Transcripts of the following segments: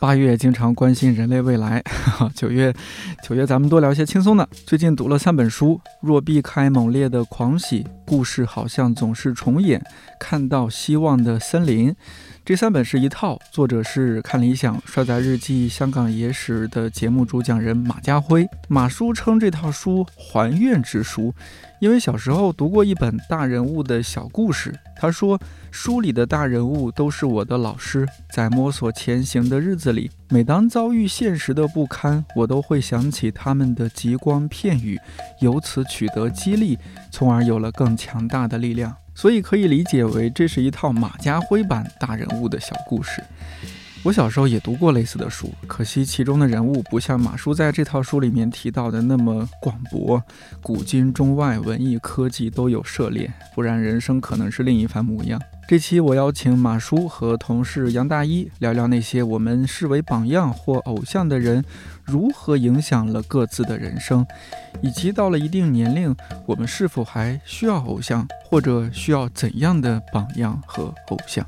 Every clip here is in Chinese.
八月经常关心人类未来，九月，九月咱们多聊些轻松的。最近读了三本书：若避开猛烈的狂喜，故事好像总是重演，看到希望的森林。这三本是一套，作者是看理想、帅仔日记、香港野史的节目主讲人马家辉。马叔称这套书还愿之书，因为小时候读过一本大人物的小故事。他说，书里的大人物都是我的老师，在摸索前行的日子里，每当遭遇现实的不堪，我都会想起他们的极光片语，由此取得激励，从而有了更强大的力量。所以可以理解为，这是一套马家辉版大人物的小故事。我小时候也读过类似的书，可惜其中的人物不像马叔在这套书里面提到的那么广博，古今中外文艺科技都有涉猎，不然人生可能是另一番模样。这期我邀请马叔和同事杨大一聊聊那些我们视为榜样或偶像的人，如何影响了各自的人生，以及到了一定年龄，我们是否还需要偶像，或者需要怎样的榜样和偶像。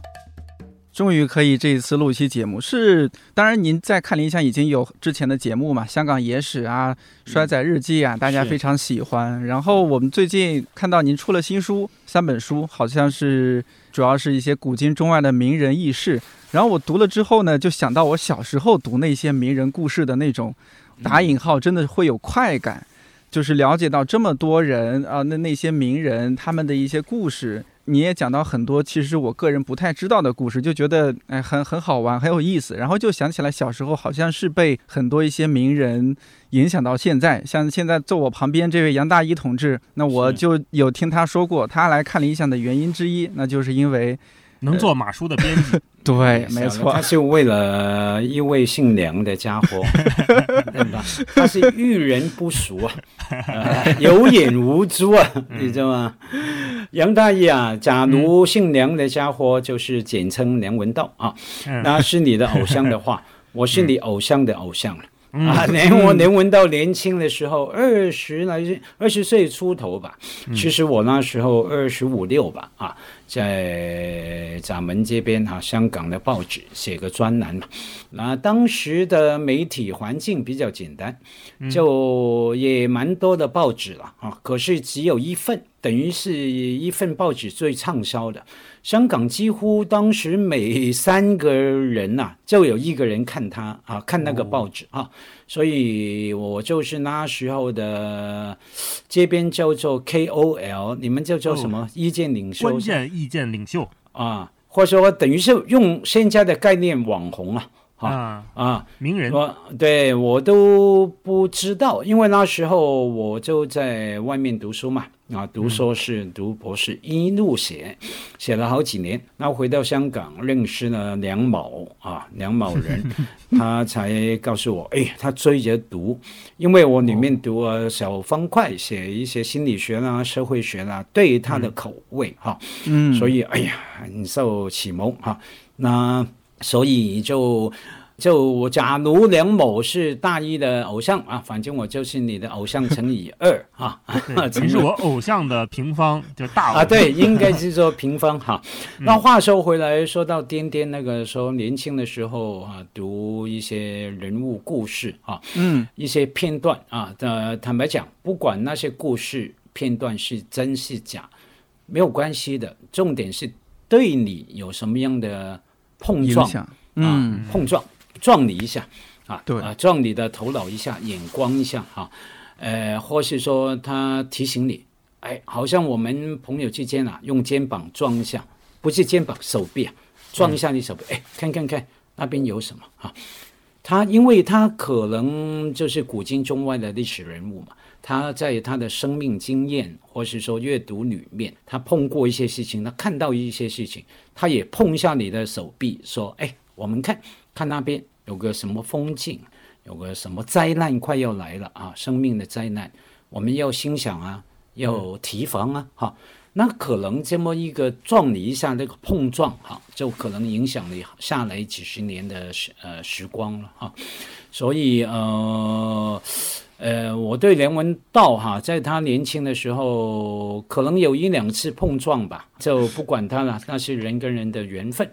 终于可以这一次录一期节目，是当然您在看理想已经有之前的节目嘛，香港野史啊、衰仔日记啊，大家非常喜欢。然后我们最近看到您出了新书，三本书，好像是主要是一些古今中外的名人轶事。然后我读了之后呢，就想到我小时候读那些名人故事的那种打引号，真的会有快感，就是了解到这么多人啊，那那些名人他们的一些故事。你也讲到很多，其实我个人不太知道的故事，就觉得哎很很好玩，很有意思。然后就想起来小时候好像是被很多一些名人影响到现在，像现在坐我旁边这位杨大一同志，那我就有听他说过，他来看理想的原因之一，那就是因为。能做马叔的编辑，对，没错，他是为了一位姓梁的家伙，对吧？他是遇人不淑啊，有眼无珠啊，你知道吗？杨大爷啊，假如姓梁的家伙就是简称梁文道啊，那是你的偶像的话，我是你偶像的偶像了。啊，连我连闻到年轻的时候，二十来岁，二十岁出头吧。其实我那时候二十五六吧，啊，在咱们这边哈，香港的报纸写个专栏嘛。那当时的媒体环境比较简单，就也蛮多的报纸了啊。可是只有一份，等于是一份报纸最畅销的。香港几乎当时每三个人呐，就有一个人看他啊，看那个报纸啊，所以我就是那时候的这边叫做 KOL，你们叫做什么？意见领袖？关键意见领袖啊，或者说等于是用现在的概念网红啊。啊啊！名人，我对我都不知道，因为那时候我就在外面读书嘛，啊，读硕士、读博士，一路写，写了好几年。那回到香港，认识了梁某啊，梁某人，他才告诉我，哎，他追着读，因为我里面读了小方块，写一些心理学啦、社会学啦，对他的口味哈，嗯，所以哎呀，很受启蒙哈，那。所以就就假如梁某是大一的偶像啊，反正我就是你的偶像乘以二啊，你是我偶像的平方，就大啊，对，应该是说平方哈。那话说回来，说到颠颠那个时候年轻的时候啊，读一些人物故事啊，嗯，一些片段啊，呃，坦白讲，不管那些故事片段是真是假，没有关系的，重点是对你有什么样的。碰撞啊，碰撞撞你一下啊，对啊，撞你的头脑一下，眼光一下哈，呃，或是说他提醒你，哎，好像我们朋友之间啊，用肩膀撞一下，不是肩膀，手臂啊，撞一下你手臂，哎，看看看那边有什么啊？他因为他可能就是古今中外的历史人物嘛。他在他的生命经验，或是说阅读里面，他碰过一些事情，他看到一些事情，他也碰一下你的手臂，说：“哎，我们看看那边有个什么风景，有个什么灾难快要来了啊，生命的灾难，我们要心想啊，要提防啊，哈。那可能这么一个撞你一下，那个碰撞哈，就可能影响你下来几十年的时呃时光了哈。所以呃呃，我对梁文道哈，在他年轻的时候，可能有一两次碰撞吧，就不管他了，那是人跟人的缘分。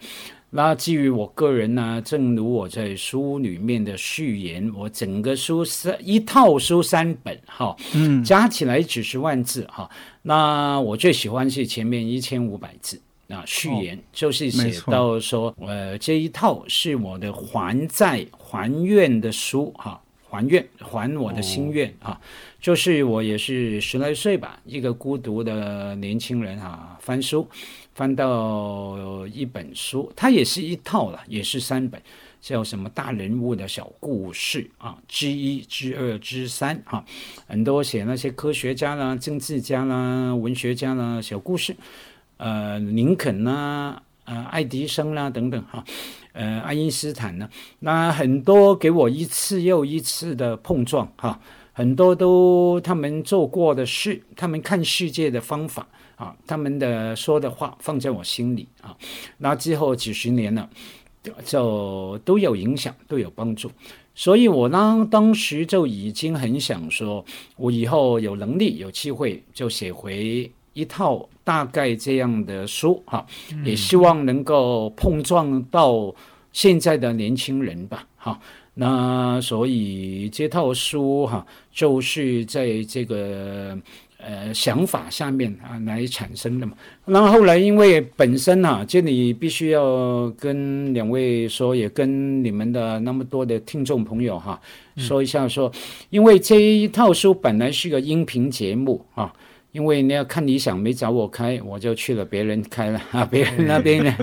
那至于我个人呢，正如我在书里面的序言，我整个书三一套书三本哈，嗯，加起来几十万字哈。那我最喜欢是前面一千五百字啊，序言就是写到说，呃，这一套是我的还债还愿的书哈，还愿还我的心愿啊，就是我也是十来岁吧，一个孤独的年轻人啊，翻书。翻到一本书，它也是一套了，也是三本，叫什么大人物的小故事啊，之一、之二、之三啊，很多写那些科学家啦、政治家啦、文学家啦小故事，呃，林肯呐，呃，爱迪生啦等等哈，呃，爱因斯坦呢，那很多给我一次又一次的碰撞哈，很多都他们做过的事，他们看世界的方法。啊，他们的说的话放在我心里啊，那之后几十年了，就都有影响，都有帮助。所以我呢，当时就已经很想说，我以后有能力、有机会，就写回一套大概这样的书哈，也希望能够碰撞到现在的年轻人吧，哈。那所以这套书哈，就是在这个。呃，想法下面啊来产生的嘛。那后后来因为本身啊，这里必须要跟两位说，也跟你们的那么多的听众朋友哈说一下，说因为这一套书本来是个音频节目啊，因为你要看理想没找我开，我就去了别人开了 啊，别人那边呢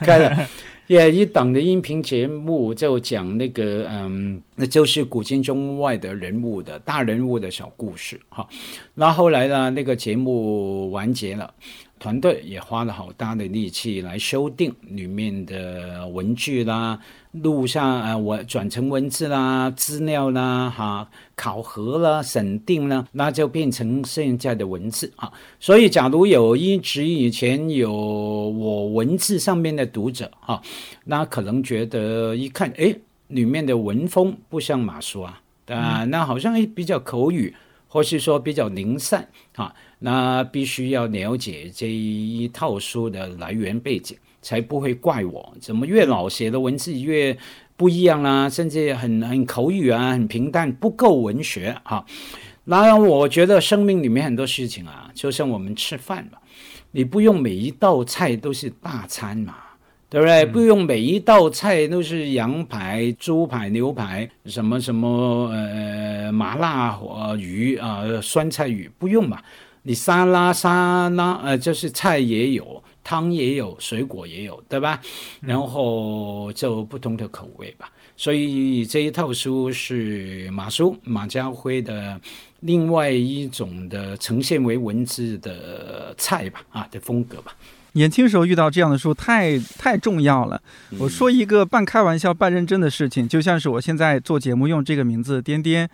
开了。也一档的音频节目就讲那个嗯，那就是古今中外的人物的大人物的小故事哈。那后来呢，那个节目完结了。团队也花了好大的力气来修订里面的文句啦，录下啊我转成文字啦，资料啦，哈，考核啦，审定啦，那就变成现在的文字啊。所以，假如有一直以前有我文字上面的读者哈，那可能觉得一看，哎，里面的文风不像马叔啊，啊，那好像比较口语，或是说比较零散啊。那必须要了解这一套书的来源背景，才不会怪我怎么越老写的文字越不一样啦，甚至很很口语啊，很平淡，不够文学哈。那我觉得生命里面很多事情啊，就像我们吃饭嘛，你不用每一道菜都是大餐嘛，对不对？不用每一道菜都是羊排、猪排、牛排，什么什么呃麻辣呃鱼啊，酸菜鱼，不用嘛。你沙拉沙拉，呃，就是菜也有，汤也有，水果也有，对吧？然后就不同的口味吧。所以这一套书是马叔马家辉的另外一种的呈现为文字的菜吧，啊的风格吧。年轻时候遇到这样的书太太重要了。我说一个半开玩笑半认真的事情，就像是我现在做节目用这个名字颠颠。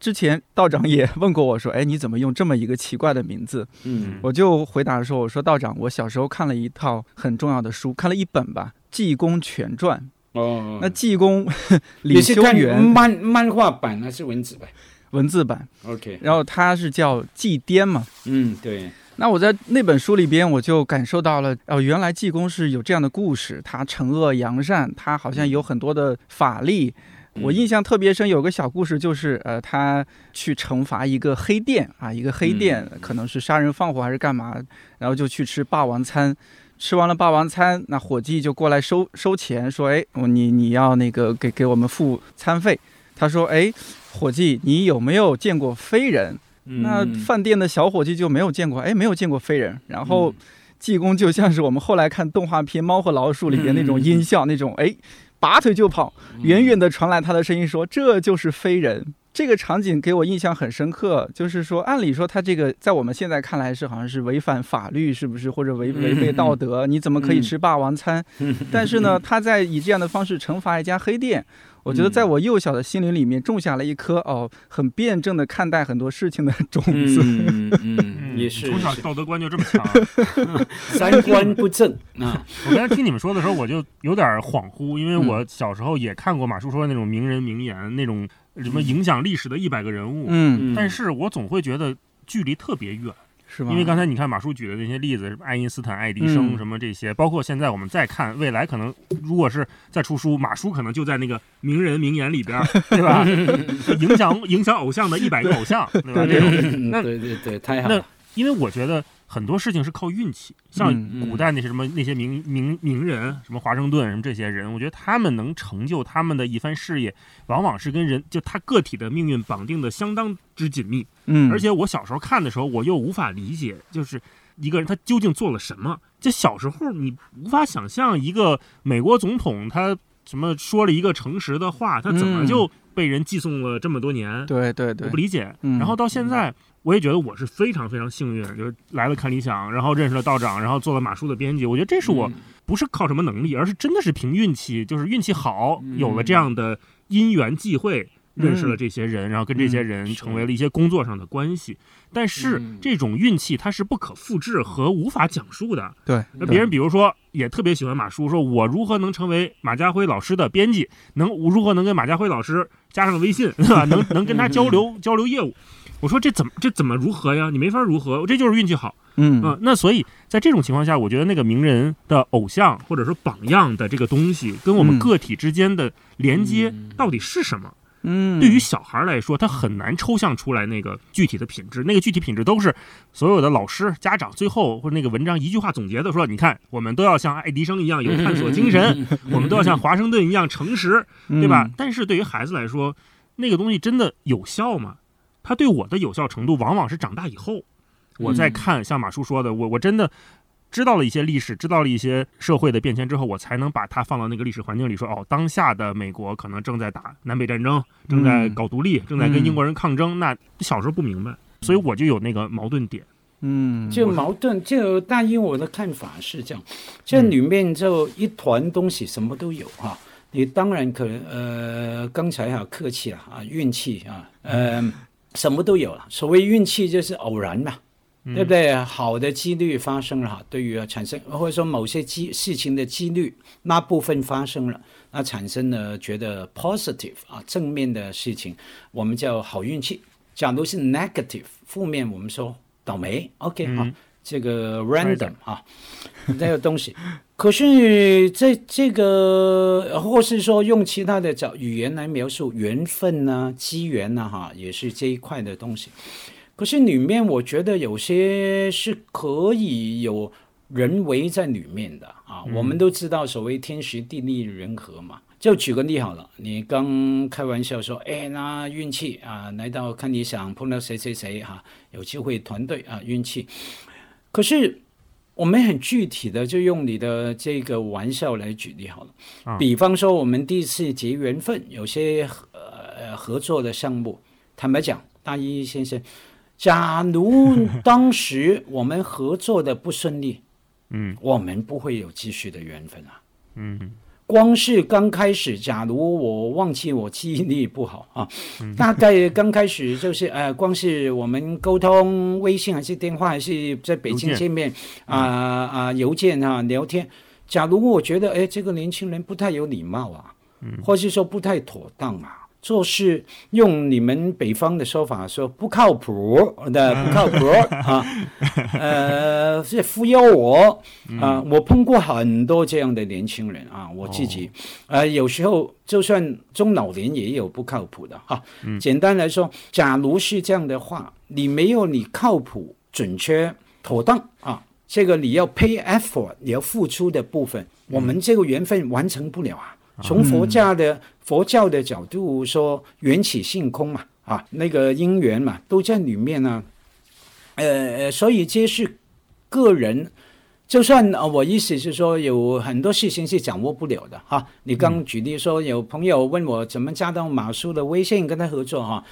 之前道长也问过我说：“哎，你怎么用这么一个奇怪的名字？”嗯，我就回答说：“我说道长，我小时候看了一套很重要的书，看了一本吧，《济公全传》。哦，那济公 李修缘漫漫画版还是文字版？文字版。OK。然后他是叫济癫嘛？嗯，对。那我在那本书里边，我就感受到了哦，原来济公是有这样的故事，他惩恶扬善，他好像有很多的法力。我印象特别深，有个小故事，就是呃，他去惩罚一个黑店啊，一个黑店可能是杀人放火还是干嘛，然后就去吃霸王餐，吃完了霸王餐，那伙计就过来收收钱，说，哎，你你要那个给给我们付餐费。他说，哎，伙计，你有没有见过飞人？那饭店的小伙计就没有见过，哎，没有见过飞人。然后济公就像是我们后来看动画片《猫和老鼠》里边那种音效，那种哎。拔腿就跑，远远的传来他的声音说：“这就是飞人。”这个场景给我印象很深刻，就是说，按理说他这个在我们现在看来是好像是违反法律，是不是或者违违背道德？你怎么可以吃霸王餐？但是呢，他在以这样的方式惩罚一家黑店。我觉得在我幼小的心灵里面种下了一颗哦，很辩证的看待很多事情的种子。嗯 嗯，也是从小道德观就这么强，三观不正啊！我刚才听你们说的时候，我就有点恍惚，因为我小时候也看过马叔说的那种名人名言，那种什么影响历史的一百个人物。嗯，但是我总会觉得距离特别远。是吧？因为刚才你看马叔举的那些例子，爱因斯坦、爱迪生什么这些，包括现在我们再看未来，可能如果是再出书，马叔可能就在那个名人名言里边，对吧？影响影响偶像的一百个偶像，对吧？这种，那对对对，太好。那因为我觉得。很多事情是靠运气，像古代那些什么那些名名名人，什么华盛顿什么这些人，我觉得他们能成就他们的一番事业，往往是跟人就他个体的命运绑定的相当之紧密。嗯，而且我小时候看的时候，我又无法理解，就是一个人他究竟做了什么。就小时候你无法想象一个美国总统他什么说了一个诚实的话，他怎么就被人寄送了这么多年？对对对，我不理解。然后到现在。我也觉得我是非常非常幸运，就是来了看理想，然后认识了道长，然后做了马叔的编辑。我觉得这是我不是靠什么能力，而是真的是凭运气，就是运气好，有了这样的因缘际会，认识了这些人，然后跟这些人成为了一些工作上的关系。但是这种运气它是不可复制和无法讲述的。对，那别人比如说也特别喜欢马叔，说我如何能成为马家辉老师的编辑，能如何能跟马家辉老师加上微信，对吧？能能跟他交流 交流业务。我说这怎么这怎么如何呀？你没法如何，这就是运气好。嗯那所以在这种情况下，我觉得那个名人的偶像或者说榜样的这个东西，跟我们个体之间的连接到底是什么？嗯，对于小孩来说，他很难抽象出来那个具体的品质。那个具体品质都是所有的老师、家长最后或者那个文章一句话总结的，说你看，我们都要像爱迪生一样有探索精神，我们都要像华盛顿一样诚实，对吧？但是对于孩子来说，那个东西真的有效吗？它对我的有效程度，往往是长大以后，我在看像马叔说的，我我真的知道了一些历史，知道了一些社会的变迁之后，我才能把它放到那个历史环境里，说哦，当下的美国可能正在打南北战争，正在搞独立，正在跟英国人抗争。那小时候不明白，所以我就有那个矛盾点。嗯，就矛盾，就大一我的看法是这样，这里面就一团东西，什么都有哈。你当然可能呃，刚才哈客气了啊，运气啊，嗯。什么都有了，所谓运气就是偶然嘛，对不对？好的几率发生了哈，对于产生或者说某些机事情的几率那部分发生了，那产生了觉得 positive 啊正面的事情，我们叫好运气。假如是 negative 负面，我们说倒霉。OK 哈。这个 random 啊，这个东西，可是在这个，或是说用其他的找语言来描述缘分呢、机缘呐，哈，也是这一块的东西。可是里面我觉得有些是可以有人为在里面的啊。我们都知道所谓天时地利人和嘛。就举个例好了，你刚开玩笑说，哎，那运气啊，来到看你想碰到谁谁谁哈，有机会团队啊，运气。可是，我们很具体的就用你的这个玩笑来举例好了。比方说，我们第一次结缘分，有些呃合作的项目，坦白讲，大一先生，假如当时我们合作的不顺利，嗯，我们不会有继续的缘分啊，嗯。光是刚开始，假如我忘记我记忆力不好啊，大概刚开始就是呃，光是我们沟通微信还是电话还是在北京见面啊啊，邮件啊聊天，假如我觉得哎，这个年轻人不太有礼貌啊，或是说不太妥当啊。做事用你们北方的说法说不靠谱的不靠谱啊，呃是忽悠我啊，我碰过很多这样的年轻人啊，我自己。呃有时候就算中老年也有不靠谱的哈。简单来说，假如是这样的话，你没有你靠谱、准确、妥当啊，这个你要 pay effort，你要付出的部分，我们这个缘分完成不了啊。从佛家的佛教的角度说，缘起性空嘛，啊，那个因缘嘛，都在里面呢。呃，所以这是个人就算呃，我意思是说，有很多事情是掌握不了的哈。你刚举例说，有朋友问我怎么加到马叔的微信跟他合作哈，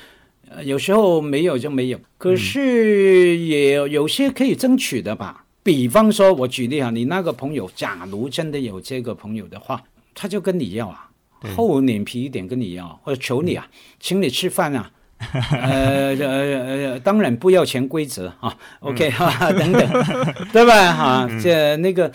有时候没有就没有，可是也有些可以争取的吧。比方说，我举例啊，你那个朋友，假如真的有这个朋友的话，他就跟你要啊，厚脸皮一点跟你要，或者求你啊，请你吃饭啊。呃呃呃，当然不要潜规则啊，OK 哈，等等，对吧？哈，这那个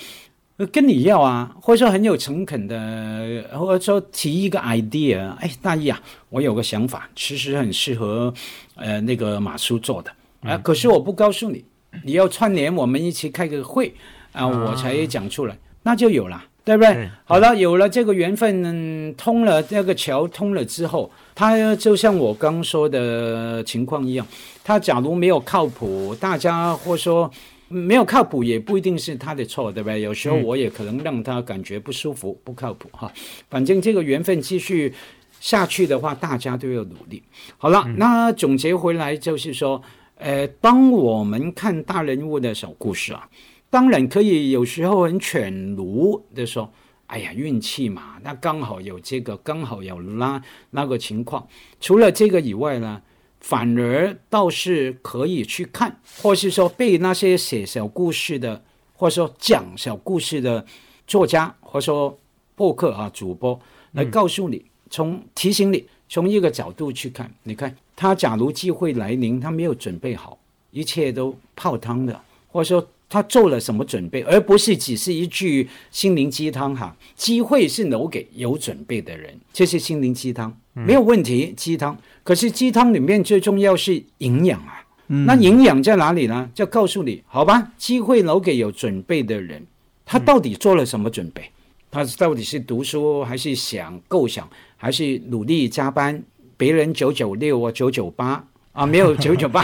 跟你要啊，或者说很有诚恳的，或者说提一个 idea，哎，大意啊，我有个想法，其实很适合呃那个马叔做的。啊，可是我不告诉你，你要串联我们一起开个会啊，我才讲出来，那就有了，对不对？好了，有了这个缘分通了，这个桥通了之后。他就像我刚说的情况一样，他假如没有靠谱，大家或说没有靠谱，也不一定是他的错，对不对？有时候我也可能让他感觉不舒服、不靠谱哈。反正这个缘分继续下去的话，大家都要努力。好了，那总结回来就是说，呃，当我们看大人物的小故事啊，当然可以有时候很犬儒的说。哎呀，运气嘛，那刚好有这个，刚好有那那个情况。除了这个以外呢，反而倒是可以去看，或是说被那些写小故事的，或者说讲小故事的作家，或者说播客啊主播来告诉你，从提醒你，从一个角度去看。你看他，假如机会来临，他没有准备好，一切都泡汤的，或者说。他做了什么准备，而不是只是一句心灵鸡汤哈？机会是留给有准备的人，这是心灵鸡汤，没有问题。鸡汤，可是鸡汤里面最重要是营养啊。那营养在哪里呢？就告诉你，好吧，机会留给有准备的人。他到底做了什么准备？他到底是读书，还是想构想，还是努力加班？别人九九六啊，九九八啊，没有九九八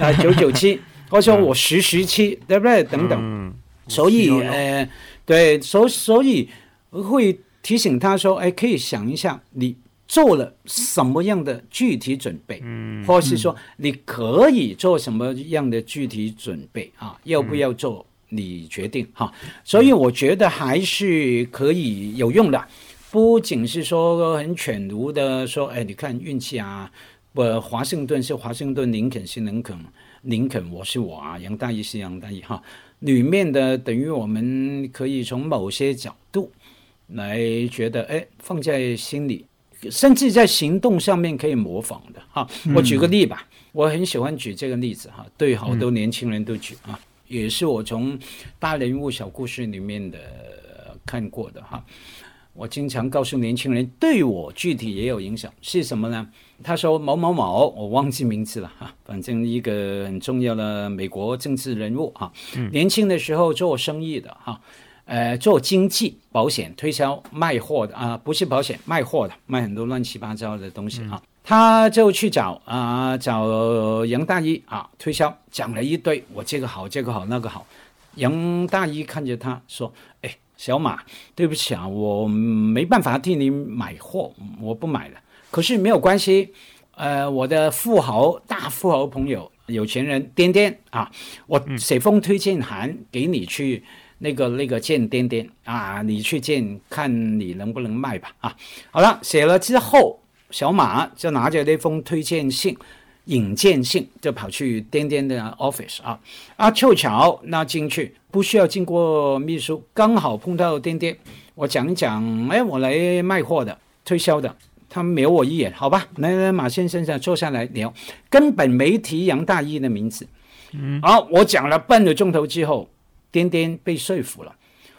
啊，九九七。或者说我实时期，对不对？等等，所以呃，对，所所以会提醒他说，哎，可以想一下，你做了什么样的具体准备，嗯，或是说你可以做什么样的具体准备啊？要不要做，你决定哈。所以我觉得还是可以有用的，不仅是说很犬儒的说，哎，你看运气啊，不，华盛顿是华盛顿，林肯是林肯。林肯，我是我啊，杨大一是杨大一哈。里面的等于我们可以从某些角度来觉得，哎，放在心里，甚至在行动上面可以模仿的哈。我举个例吧，我很喜欢举这个例子哈，对好多年轻人都举啊，也是我从大人物小故事里面的看过的哈。我经常告诉年轻人，对我具体也有影响，是什么呢？他说某某某，我忘记名字了哈，反正一个很重要的美国政治人物哈，年轻的时候做生意的哈，呃，做经济、保险、推销、卖货的啊，不是保险，卖货的，卖很多乱七八糟的东西哈，他就去找啊，找杨大一啊，推销，讲了一堆，我这个好，这个好，那个好，杨大一看着他说，哎。小马，对不起啊，我没办法替你买货，我不买了。可是没有关系，呃，我的富豪、大富豪朋友、有钱人颠颠啊，我写封推荐函给你去那个那个见颠颠啊，你去见，看你能不能卖吧啊。好了，写了之后，小马就拿着那封推荐信。引荐信就跑去颠颠的 office 啊啊，凑巧那进去不需要经过秘书，刚好碰到颠颠。我讲一讲，哎，我来卖货的，推销的，他瞄我一眼，好吧，来来，马先生坐下来聊，根本没提杨大一的名字。嗯，好，我讲了半个钟头之后，颠颠被说服了。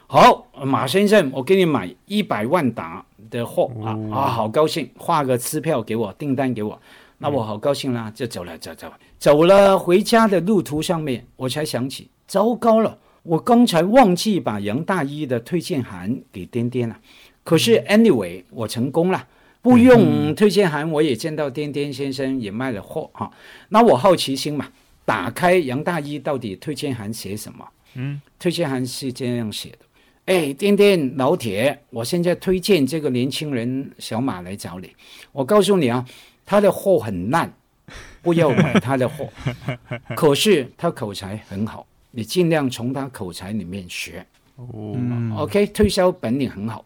好，马先生，我给你买一百万打的货啊啊，好高兴，画个支票给我，订单给我。那我好高兴啦，就走了，走走走了。回家的路途上面，我才想起，糟糕了，我刚才忘记把杨大一的推荐函给颠颠了。可是 anyway，我成功了，不用推荐函，我也见到颠颠先生也卖了货哈。那我好奇心嘛，打开杨大一到底推荐函写什么？嗯，推荐函是这样写的：哎，颠颠老铁，我现在推荐这个年轻人小马来找你。我告诉你啊。他的货很烂，不要买他的货。可是他口才很好，你尽量从他口才里面学。哦，嗯 OK，推销本领很好，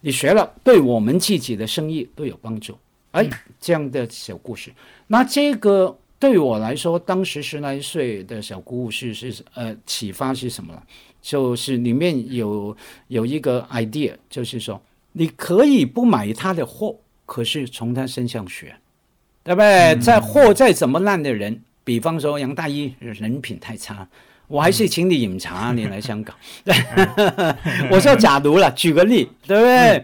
你学了，对我们自己的生意都有帮助。哎，这样的小故事，那这个对我来说，当时十来岁的小故事是呃启发是什么了？就是里面有有一个 idea，就是说你可以不买他的货，可是从他身上学，对不对？在货再怎么烂的人，比方说杨大一人品太差。我还是请你饮茶，你来香港。我说假如了，举个例，对不对？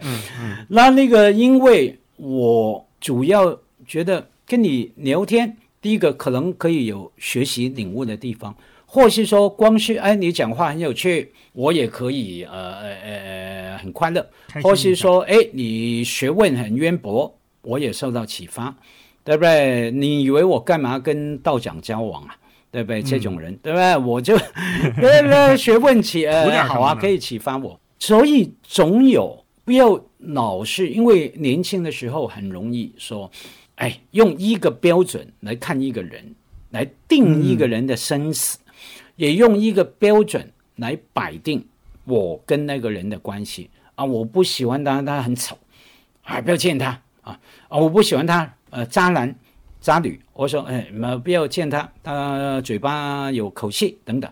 那那个，因为我主要觉得跟你聊天，第一个可能可以有学习领悟的地方，或是说光是哎你讲话很有趣，我也可以呃呃呃很快乐，或是说哎你学问很渊博，我也受到启发，对不对？你以为我干嘛跟道长交往啊？对不对？这种人，对不对？我就 对不对？学问启图呃好啊，可以启发我。所以总有不要老是因为年轻的时候很容易说，哎，用一个标准来看一个人，来定一个人的生死，也用一个标准来摆定我跟那个人的关系啊。我不喜欢他，他很丑啊，不要见他啊啊！我不喜欢他，呃，渣男。渣女，我说，哎，没不要见他，他嘴巴有口气等等。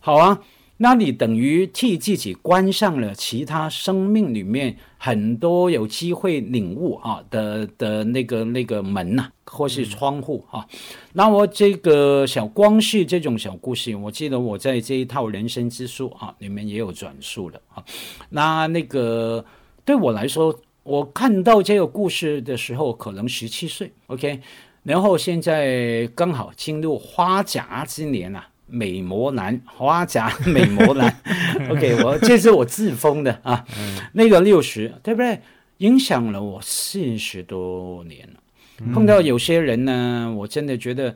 好啊，那你等于替自己关上了其他生命里面很多有机会领悟啊的的那个那个门呐、或是窗户啊。那我这个小光绪这种小故事，我记得我在这一套人生之书啊里面也有转述了啊。那那个对我来说，我看到这个故事的时候，可能十七岁，OK。然后现在刚好进入花甲之年啊，美魔男，花甲美魔男，OK，我这是我自封的啊，那个六十，对不对？影响了我四十多年了。碰到有些人呢，我真的觉得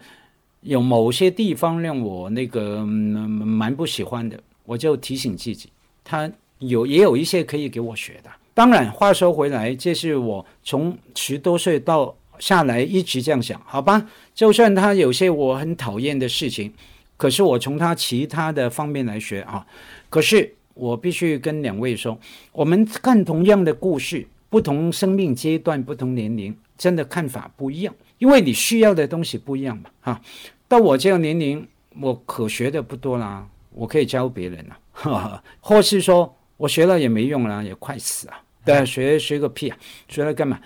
有某些地方让我那个、嗯蛮不喜欢的，我就提醒自己，他有也有一些可以给我学的。当然，话说回来，这是我从十多岁到下来一直这样想，好吧？就算他有些我很讨厌的事情，可是我从他其他的方面来学啊。可是我必须跟两位说，我们看同样的故事，不同生命阶段、不同年龄，真的看法不一样，因为你需要的东西不一样嘛。哈、到我这个年龄，我可学的不多啦，我可以教别人了，或是说我学了也没用啦，也快死啊！对，学学个屁啊，学了干嘛？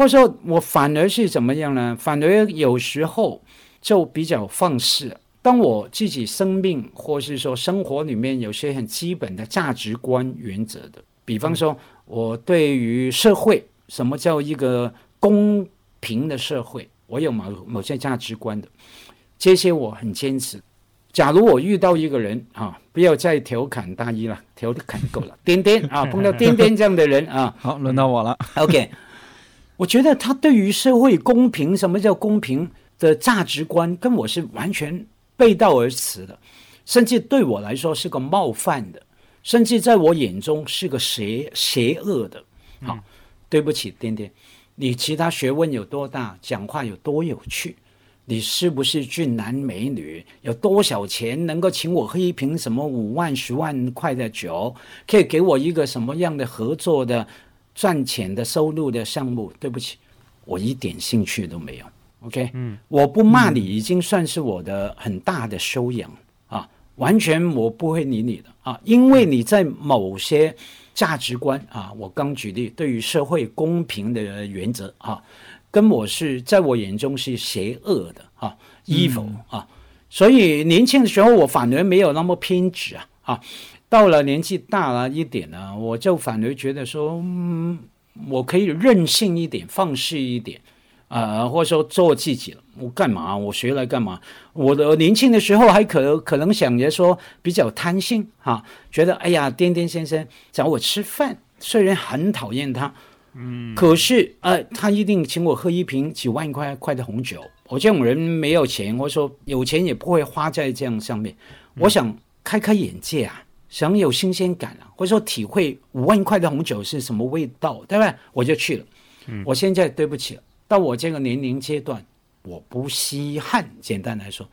或者说我反而是怎么样呢？反而有时候就比较放肆。当我自己生命或是说生活里面有些很基本的价值观原则的，比方说我对于社会什么叫一个公平的社会，我有某某些价值观的，这些我很坚持。假如我遇到一个人啊，不要再调侃大一了，调侃够了，颠颠啊，碰到 颠颠这样的人啊，好，轮到我了。OK，我觉得他对于社会公平，什么叫公平的价值观，跟我是完全背道而驰的，甚至对我来说是个冒犯的，甚至在我眼中是个邪邪恶的。好，对不起，颠颠，你其他学问有多大，讲话有多有趣。你是不是俊男美女？有多少钱能够请我喝一瓶什么五万、十万块的酒？可以给我一个什么样的合作的赚钱的收入的项目？对不起，我一点兴趣都没有。OK，嗯，我不骂你已经算是我的很大的修养啊，完全我不会理你的啊，因为你在某些价值观啊，我刚举例，对于社会公平的原则啊。跟我是在我眼中是邪恶的啊，evil 啊，所以年轻的时候我反而没有那么偏执啊啊，到了年纪大了一点呢，我就反而觉得说，嗯，我可以任性一点，放肆一点。啊、或者说做自己了，我干嘛？我学来干嘛？我的年轻的时候还可可能想着说比较贪心哈、觉得哎呀，颠颠先生找我吃饭，虽然很讨厌他，嗯可是，呃，他一定请我喝一瓶几万块块的红酒。我这种人没有钱，或者说有钱也不会花在这样上面。我想开开眼界啊，想有新鲜感啊，或者说体会五万块的红酒是什么味道，对不对？我就去了。我现在对不起了，到我这个年龄阶段，我不稀罕。简单来说，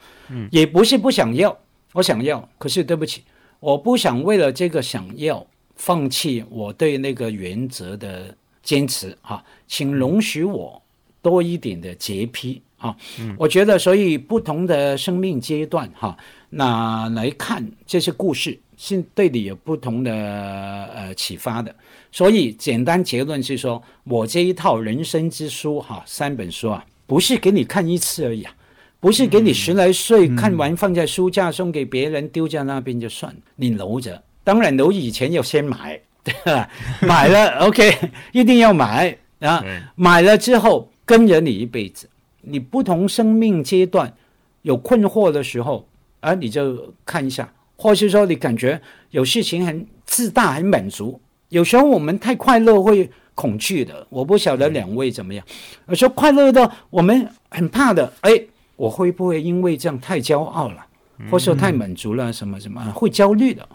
也不是不想要。我想要，可是对不起，我不想为了这个想要放弃我对那个原则的坚持哈，请容许我多一点的洁癖啊。我觉得，所以不同的生命阶段哈，那来看这些故事，是对你有不同的呃启发的。所以简单结论是说，我这一套人生之书哈，三本书啊，不是给你看一次而已啊。不是给你十来岁看完放在书架送给别人丢在那边就算，你留着。当然留以前要先买，对吧？买了 OK，一定要买啊！买了之后跟着你一辈子。你不同生命阶段有困惑的时候啊，你就看一下，或是说你感觉有事情很自大、很满足。有时候我们太快乐会恐惧的，我不晓得两位怎么样。有时候快乐的我们很怕的，哎。我会不会因为这样太骄傲了，或者说太满足了，什么什么会焦虑的？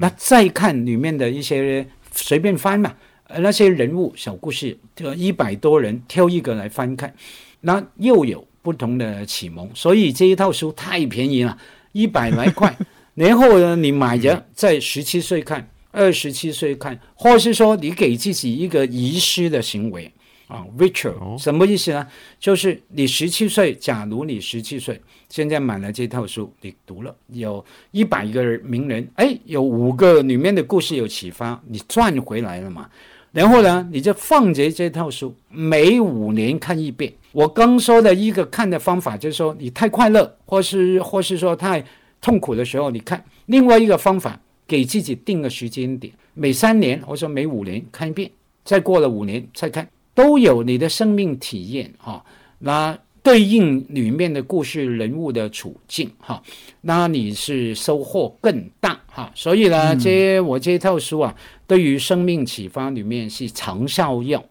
那再看里面的一些随便翻嘛，那些人物小故事，就一百多人挑一个来翻看，那又有不同的启蒙。所以这一套书太便宜了，一百来块。然后呢，你买着在十七岁看，二十七岁看，或是说你给自己一个遗失的行为。啊，ritual 什么意思呢？就是你十七岁，假如你十七岁，现在买了这套书，你读了，有一百个名人，哎，有五个里面的故事有启发，你赚回来了嘛？然后呢，你就放着这套书，每五年看一遍。我刚说的一个看的方法，就是说你太快乐，或是或是说太痛苦的时候，你看；另外一个方法，给自己定个时间点，每三年或者说每五年看一遍，再过了五年再看。都有你的生命体验啊，那对应里面的故事人物的处境哈，那你是收获更大哈。所以呢，这我这套书啊，对于生命启发里面是长效药，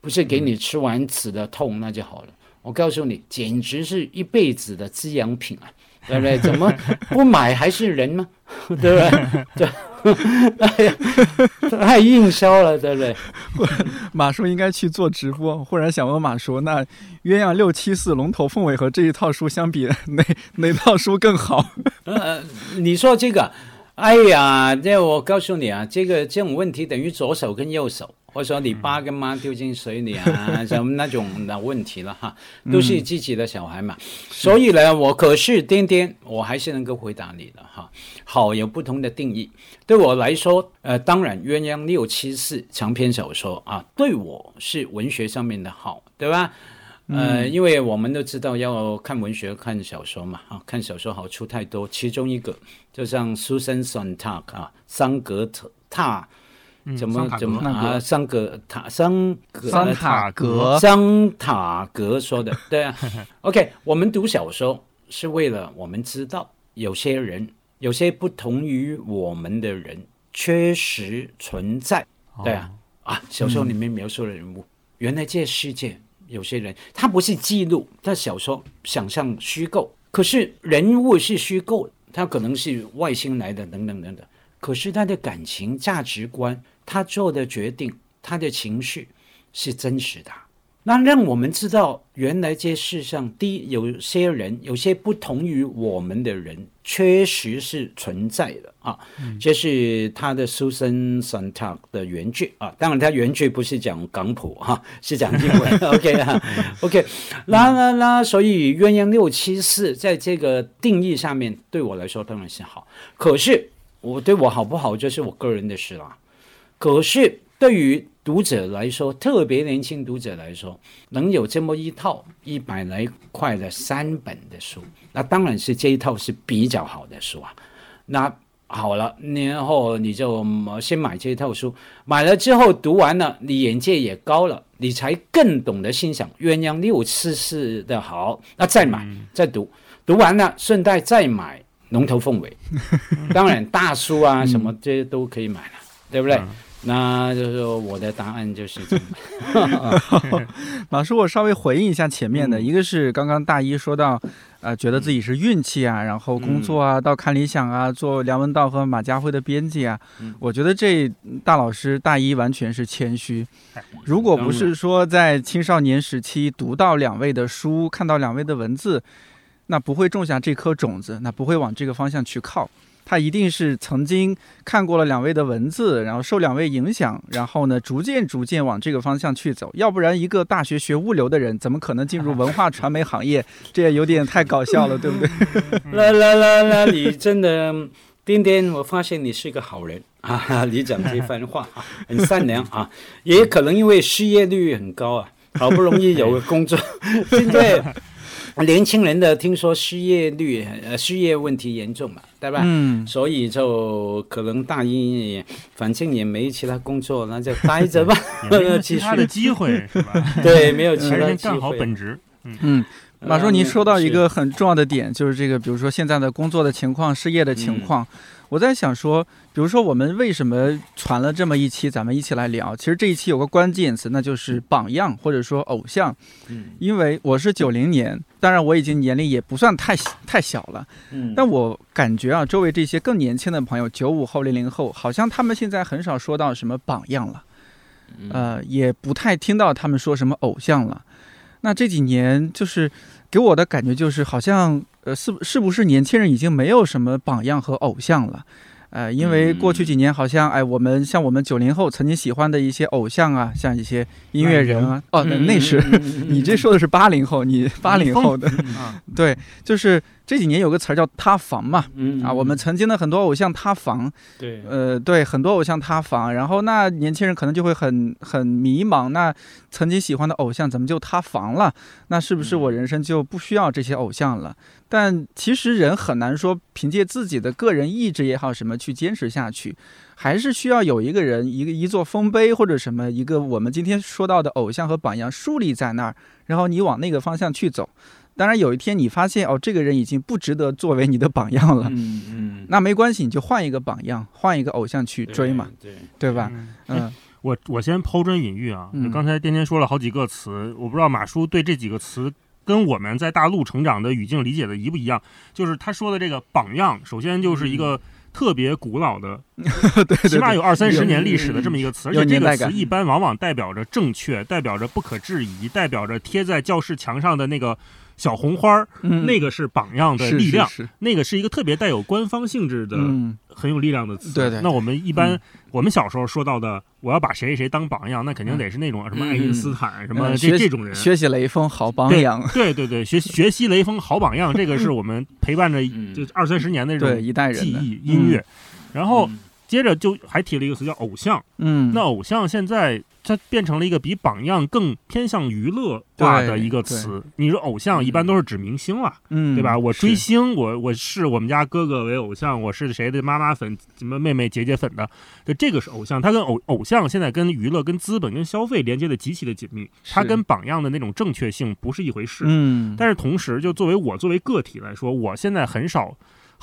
不是给你吃完止的痛那就好了。我告诉你，简直是一辈子的滋养品啊，对不对？怎么不买还是人吗？对不对？对。哎呀，太硬销了，对不对？马叔应该去做直播。忽然想问马叔，那鸳鸯六七四龙头凤尾和这一套书相比，哪哪套书更好？呃，你说这个，哎呀，这我告诉你啊，这个这种问题等于左手跟右手。或者说你爸跟妈丢进水里啊，什么那种的问题了哈，都是自己的小孩嘛。所以呢，我可是颠颠，我还是能够回答你的哈。好，有不同的定义。对我来说，呃，当然鸳鸯六七四长篇小说啊，对我是文学上面的好，对吧？呃，因为我们都知道要看文学、看小说嘛，啊，看小说好处太多，其中一个就像 Susan Sontag 啊，桑格特塔。怎么怎么啊？桑格塔桑格桑塔格桑塔格说的 对啊。OK，我们读小说是为了我们知道有些人，有些不同于我们的人确实存在。对啊啊，小说里面描述的人物，原来这世界有些人，他不是记录，他小说想象虚构，可是人物是虚构，他可能是外星来的等等等等，可是他的感情价值观。他做的决定，他的情绪是真实的，那让我们知道，原来这世上，第一，有些人，有些不同于我们的人，确实是存在的啊。这是他的 Susan Sontag 的原句啊，当然他原句不是讲港普哈，是讲英文。OK 啊，OK，那那那，所以鸳鸯六七四在这个定义上面，对我来说当然是好，可是我对我好不好，就是我个人的事啦。可是对于读者来说，特别年轻读者来说，能有这么一套一百来块的三本的书，那当然是这一套是比较好的书啊。那好了，然后你就先买这一套书，买了之后读完了，你眼界也高了，你才更懂得欣赏鸳鸯六次式的好。那再买再读，读完了顺带再买龙头凤尾，当然大书啊什么这些都可以买了，对不对？那就是我的答案就是这样。老师，我稍微回应一下前面的一个是刚刚大一说到，呃，觉得自己是运气啊，然后工作啊，到看理想啊，做梁文道和马家辉的编辑啊，我觉得这大老师大一完全是谦虚。如果不是说在青少年时期读到两位的书，看到两位的文字。那不会种下这颗种子，那不会往这个方向去靠。他一定是曾经看过了两位的文字，然后受两位影响，然后呢，逐渐逐渐往这个方向去走。要不然，一个大学学物流的人，怎么可能进入文化传媒行业？这也有点太搞笑了，对不对？来来来来，你真的，丁丁，我发现你是一个好人啊！你讲这番话啊，很善良啊。也可能因为失业率很高啊，好不容易有个工作，现在。年轻人的听说失业率呃失业问题严重嘛，对吧？嗯，所以就可能大一反正也没其他工作，那就待着吧，没有 其他的机会是吧？对，没有其他机会。干好本职。嗯，马叔，您说到一个很重要的点，就是这个，比如说现在的工作的情况、失业的情况。我在想说，比如说我们为什么传了这么一期，咱们一起来聊。其实这一期有个关键词，那就是榜样或者说偶像。嗯，因为我是九零年，当然我已经年龄也不算太太小了。嗯，但我感觉啊，周围这些更年轻的朋友，九五后、零零后，好像他们现在很少说到什么榜样了，呃，也不太听到他们说什么偶像了。那这几年就是给我的感觉就是好像。呃，是是不是年轻人已经没有什么榜样和偶像了？呃，因为过去几年好像，哎，我们像我们九零后曾经喜欢的一些偶像啊，像一些音乐人啊，哦，那那是 你这说的是八零后，你八零后的，对，就是。这几年有个词儿叫塌房嘛，啊，我们曾经的很多偶像塌房，对，呃，对，很多偶像塌房，然后那年轻人可能就会很很迷茫，那曾经喜欢的偶像怎么就塌房了？那是不是我人生就不需要这些偶像了？但其实人很难说凭借自己的个人意志也好什么去坚持下去，还是需要有一个人一个一座丰碑或者什么一个我们今天说到的偶像和榜样树立在那儿，然后你往那个方向去走。当然，有一天你发现哦，这个人已经不值得作为你的榜样了，嗯嗯，那没关系，你就换一个榜样，换一个偶像去追嘛，对对吧？嗯，我我先抛砖引玉啊，刚才颠颠说了好几个词，我不知道马叔对这几个词跟我们在大陆成长的语境理解的一不一样？就是他说的这个榜样，首先就是一个特别古老的，对，起码有二三十年历史的这么一个词，而且这个词一般往往代表着正确，代表着不可质疑，代表着贴在教室墙上的那个。小红花儿，那个是榜样的力量，那个是一个特别带有官方性质的、很有力量的词。对对。那我们一般，我们小时候说到的，我要把谁谁谁当榜样，那肯定得是那种什么爱因斯坦什么这这种人。学习雷锋好榜样。对对对，学学习雷锋好榜样，这个是我们陪伴着就二三十年的这种记忆音乐。然后接着就还提了一个词叫偶像。嗯。那偶像现在。它变成了一个比榜样更偏向娱乐化的一个词。你说偶像一般都是指明星了，嗯，对吧？我追星，我我视我们家哥哥为偶像，我是谁的妈妈粉，什么妹妹姐姐粉的，就这个是偶像。它跟偶偶像现在跟娱乐、跟资本、跟消费连接的极其的紧密。它跟榜样的那种正确性不是一回事。嗯，但是同时，就作为我作为个体来说，我现在很少。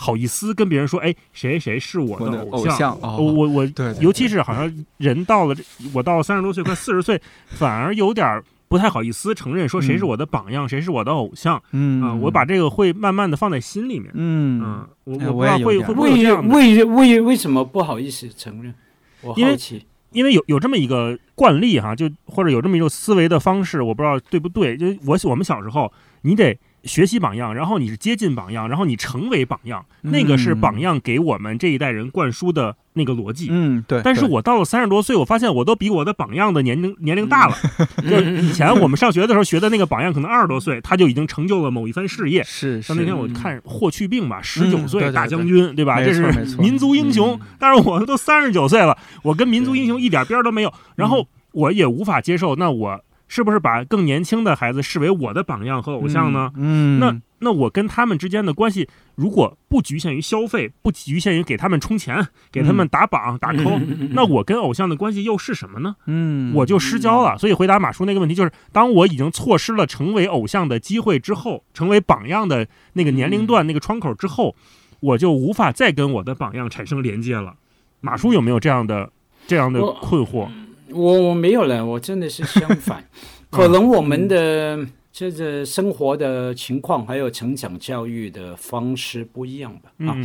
好意思跟别人说，哎，谁谁是我的偶像？我我我，尤其是好像人到了我到了三十多岁，快四十岁，反而有点不太好意思承认说谁是我的榜样，谁是我的偶像。嗯啊，我把这个会慢慢的放在心里面。嗯我我不知道会会不会这样为为为什么不好意思承认？我好奇，因为有有这么一个惯例哈，就或者有这么一种思维的方式，我不知道对不对。就我我们小时候，你得。学习榜样，然后你是接近榜样，然后你成为榜样，那个是榜样给我们这一代人灌输的那个逻辑。嗯，对。但是我到了三十多岁，我发现我都比我的榜样的年龄年龄大了。就以前我们上学的时候学的那个榜样，可能二十多岁他就已经成就了某一番事业。是。像那天我看霍去病吧，十九岁大将军，对吧？这是民族英雄。但是我都三十九岁了，我跟民族英雄一点边都没有。然后我也无法接受，那我。是不是把更年轻的孩子视为我的榜样和偶像呢？嗯，那那我跟他们之间的关系，如果不局限于消费，不局限于给他们充钱、给他们打榜打 call，那我跟偶像的关系又是什么呢？嗯，我就失焦了。所以回答马叔那个问题，就是当我已经错失了成为偶像的机会之后，成为榜样的那个年龄段那个窗口之后，我就无法再跟我的榜样产生连接了。马叔有没有这样的这样的困惑？我我没有了，我真的是相反，可能我们的这个生活的情况还有成长教育的方式不一样吧。啊，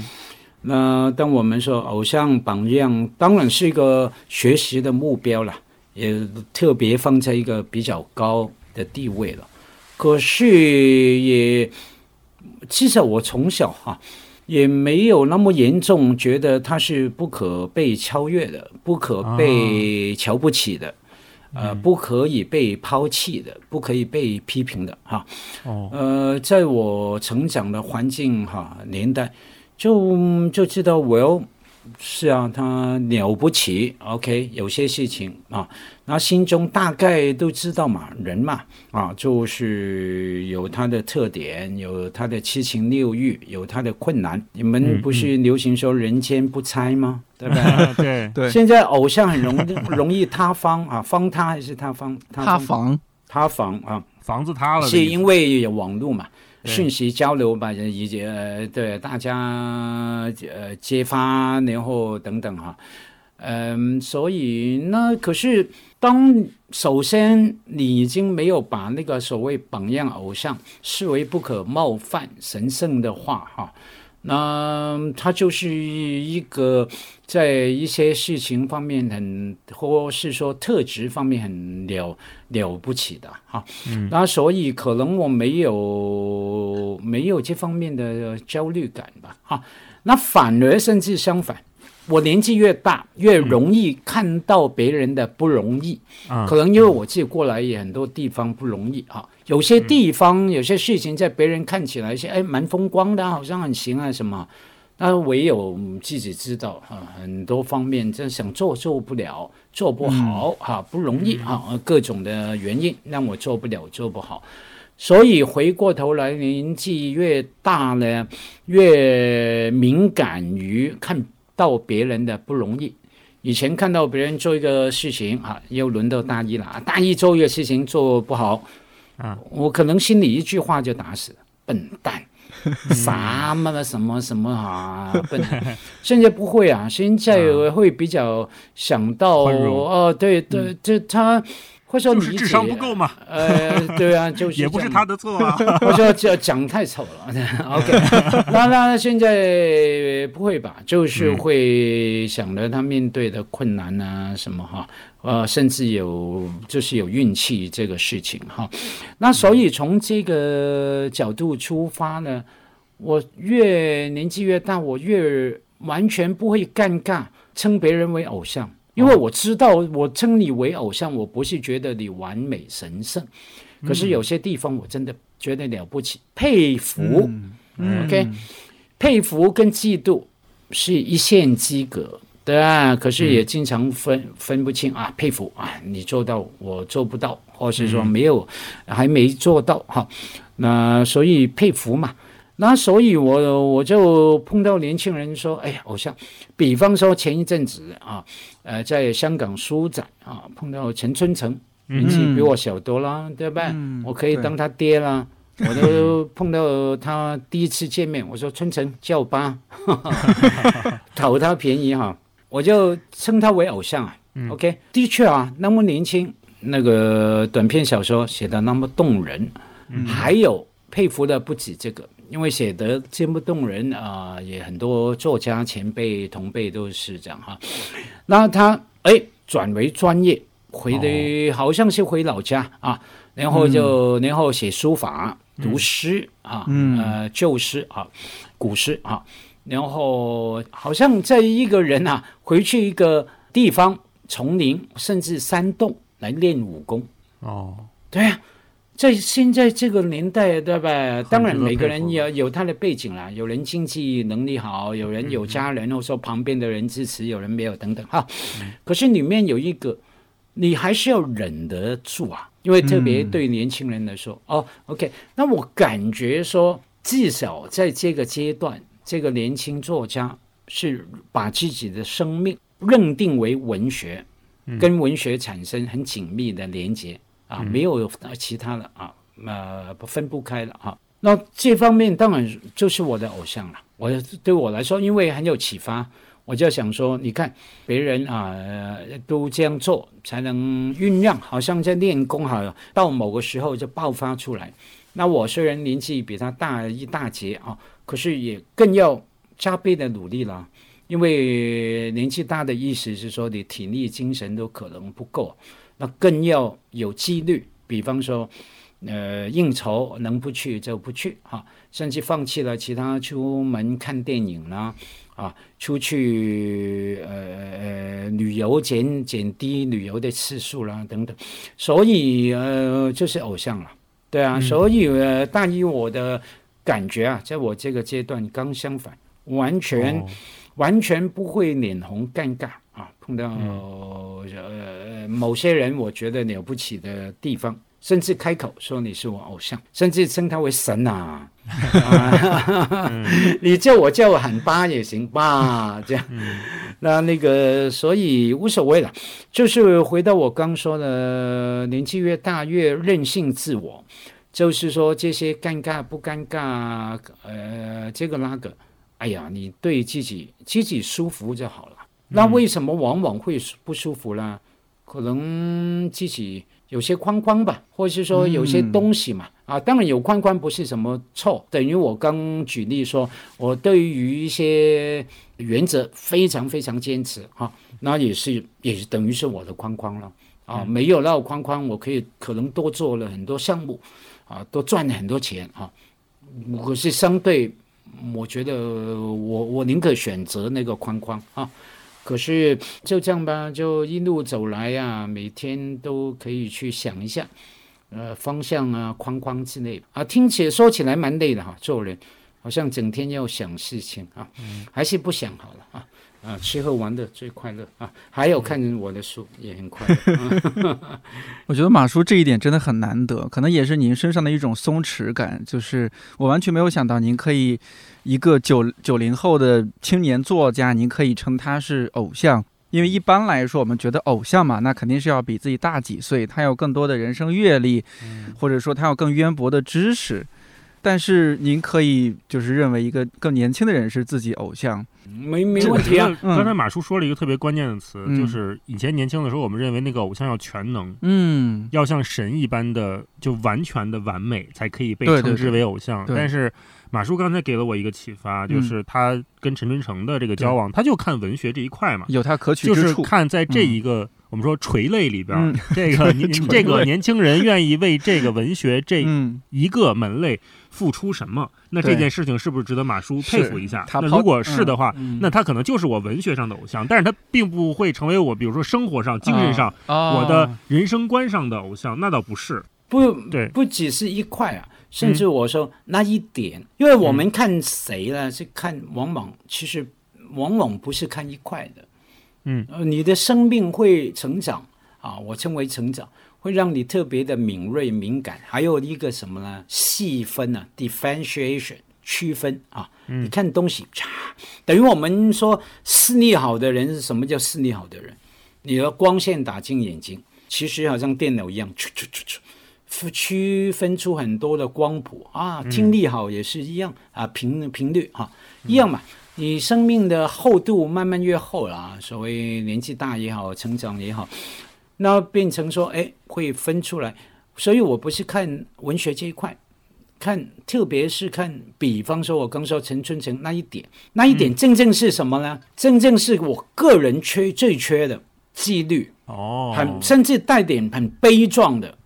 那当我们说偶像榜样，当然是一个学习的目标了，也特别放在一个比较高的地位了。可是也至少我从小哈、也没有那么严重，觉得他是不可被超越的，不可被瞧不起的，呃，不可以被抛弃的，不可以被批评的哈。哦，呃，在我成长的环境哈年代，就就知道，well，是啊，他了不起，OK，有些事情啊，那心中大概都知道嘛，人嘛，啊，就是有他的特点，有他的七情六欲，有他的困难。你们嗯不是流行说人间不拆吗？对不 对？对，对，现在偶像很容易 容易塌方啊，方塌还是塌方？塌房，塌房啊。房子塌了，是因为有网络嘛，对讯息交流吧，以及呃，对大家呃揭发，然后等等哈，嗯，所以那可是当首先你已经没有把那个所谓榜样偶像视为不可冒犯、神圣的话哈。那他就是一个在一些事情方面很，或是说特质方面很了了不起的哈。嗯那所以可能我没有没有这方面的焦虑感吧，哈。那反而甚至相反，我年纪越大，越容易看到别人的不容易。啊可能因为我自己过来也很多地方不容易哈，有些地方、有些事情在别人看起来是哎蛮风光的啊，好像很行啊什么。那唯有自己知道啊，很多方面真想做做不了，做不好哈、不容易啊，各种的原因让我做不了，做不好。所以回过头来，年纪越大呢，越敏感于看到别人的不容易。以前看到别人做一个事情啊，又轮到大一了，啊大一做一个事情做不好，啊，我可能心里一句话就打死了，笨蛋。啥么什么什么啊，笨蛋！现在不会啊，现在会比较想到哦，对对，这他或者说你就是智商不够嘛，呃，对啊，就是也不是他的错啊。我说这讲太丑了，OK，那那现在不会吧？就是会想着他面对的困难啊什么哈，呃，甚至有就是有运气这个事情哈。那所以从这个角度出发呢，我越年纪越大，我越完全不会尴尬称别人为偶像。因为我知道，我称你为偶像，我不是觉得你完美神圣，可是有些地方我真的觉得了不起，佩服。嗯 OK，佩服跟嫉妒是一线之隔，对啊，可是也经常分、分不清啊，佩服啊，你做到我做不到，或是说没有、还没做到哈，那所以佩服嘛。那所以我，我就碰到年轻人说：“哎呀，偶像，比方说前一阵子啊，呃，在香港书展啊，碰到陈春成，年纪比我小多啦，对吧？嗯我可以当他爹啦。我都碰到他第一次见面，我说春成叫吧，讨他便宜哈，我就称他为偶像啊。OK，的确啊，那么年轻，那个短篇小说写的那么动人，还有佩服的不止这个，因为写得这么动人啊、也很多作家前辈同辈都是这样哈。那他哎转为专业，回的好像是回老家啊，然后就、然后写书法、读诗啊，嗯呃旧诗啊、古诗啊，然后好像在一个人啊回去一个地方丛林甚至山洞来练武功。哦，对呀、在现在这个年代，对吧？当然，每个人有有他的背景啦，有人经济能力好，有人有家人，或者说旁边的人支持，有人没有等等哈。可是里面有一个，你还是要忍得住啊，因为特别对年轻人来说，哦，OK，那我感觉说，至少在这个阶段，这个年轻作家是把自己的生命认定为文学，跟文学产生很紧密的连接啊，没有其他的啊，呃，分不开了啊。那这方面当然就是我的偶像了。我对我来说，因为很有启发，我就想说，你看别人啊、呃都这样做，才能酝酿，好像在练功好，到某个时候就爆发出来。那我虽然年纪比他大一大截啊，可是也更要加倍的努力了。因为年纪大的意思是说，你体力、精神都可能不够，那更要有纪律。比方说，呃，应酬能不去就不去哈、甚至放弃了其他出门看电影啦，啊，出去呃呃旅游减减低旅游的次数啦等等，所以呃就是偶像了，对啊，所以呃大于我的感觉啊，在我这个阶段刚相反，完全、哦。完全不会脸红尴尬啊，碰到、呃某些人我觉得了不起的地方，甚至开口说你是我偶像，甚至称他为神呐、啊，你叫我叫我喊爸也行，爸这样，那那个所以无所谓了，就是回到我刚说的，年纪越大越任性自我。就是说这些尴尬不尴尬，呃，这个那个，哎呀，你对自己自己舒服就好了。那为什么往往会不舒服呢？可能自己有些框框吧，或是说有些东西嘛。啊，当然有框框不是什么错，等于我刚举例说，我对于一些原则非常非常坚持哈、那也是也是等于是我的框框了啊，没有那个框框，我可以可能多做了很多项目啊，多赚了很多钱啊，可是相对，我觉得我我宁可选择那个框框啊。可是就这样吧，就一路走来呀、每天都可以去想一下，呃，方向啊、框框之类的啊，听起来说起来蛮累的哈，做人好像整天要想事情啊，还是不想好了啊。啊，吃喝玩乐最快乐啊！还有看我的书也很快乐。啊、我觉得马叔这一点真的很难得，可能也是您身上的一种松弛感。就是我完全没有想到，您可以一个九九零后的青年作家，您可以称他是偶像。因为一般来说，我们觉得偶像嘛，那肯定是要比自己大几岁，他有更多的人生阅历，或者说他有更渊博的知识。但是您可以就是认为一个更年轻的人是自己偶像，没没问题啊。刚才马叔说了一个特别关键的词，嗯。就是以前年轻的时候，我们认为那个偶像要全能，嗯，要像神一般的就完全的完美，才可以被称之为偶像。对。但是马叔刚才给了我一个启发，就嗯是他跟陈春成的这个交往，他就看文学这一块嘛，有他可取就是之处。看在这一个、我们说垂类里边，嗯。这个你这个年轻人愿意为这个文学这嗯，一个门类付出什么？那这件事情是不是值得马叔佩服一下？他那如果是的话，嗯那他可能就是我文学上的偶像，但是他并不会成为我，比如说生活上、精神上、啊我的人生观上的偶像，那倒不是。不对不只是一块啊，甚至我说那一点，因为我们看谁呢？是看往往其实往往不是看一块的，嗯，呃，你的生命会成长啊，我称为成长，会让你特别的敏锐敏感，还有一个什么呢？细分啊，differentiation 区分啊，你看东西，嚓，等于我们说视力好的人是什么叫视力好的人？你的光线打进眼睛，其实好像电脑一样。区分出很多的光谱啊，听力好也是一样啊，频频率哈、一样嘛。你生命的厚度慢慢越厚了啊，所谓年纪大也好，成长也好，那变成说，哎，会分出来。所以我不是看文学这一块，看特别是看，比方说我刚说陈春成那一点，那一点正正是什么呢？真正是我个人缺最缺的纪律，哦。很甚至带点很悲壮的。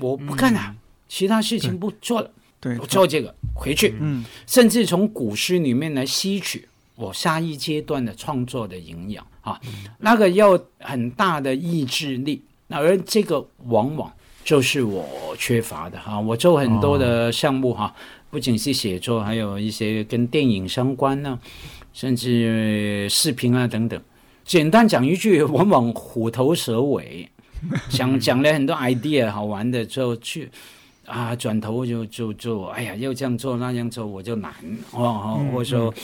我不干了，其他事情不做了，对我，做这个回去，嗯。甚至从古诗里面来吸取我下一阶段的创作的营养啊，那个要很大的意志力，那而这个往往就是我缺乏的哈、我做很多的项目哈、不仅是写作，还有一些跟电影相关呢、甚至视频啊等等。简单讲一句，往往虎头蛇尾，想讲了很多 idea 好玩的之后去啊，转头就就就哎呀，要这样做那样做，我就难哦哦，或者说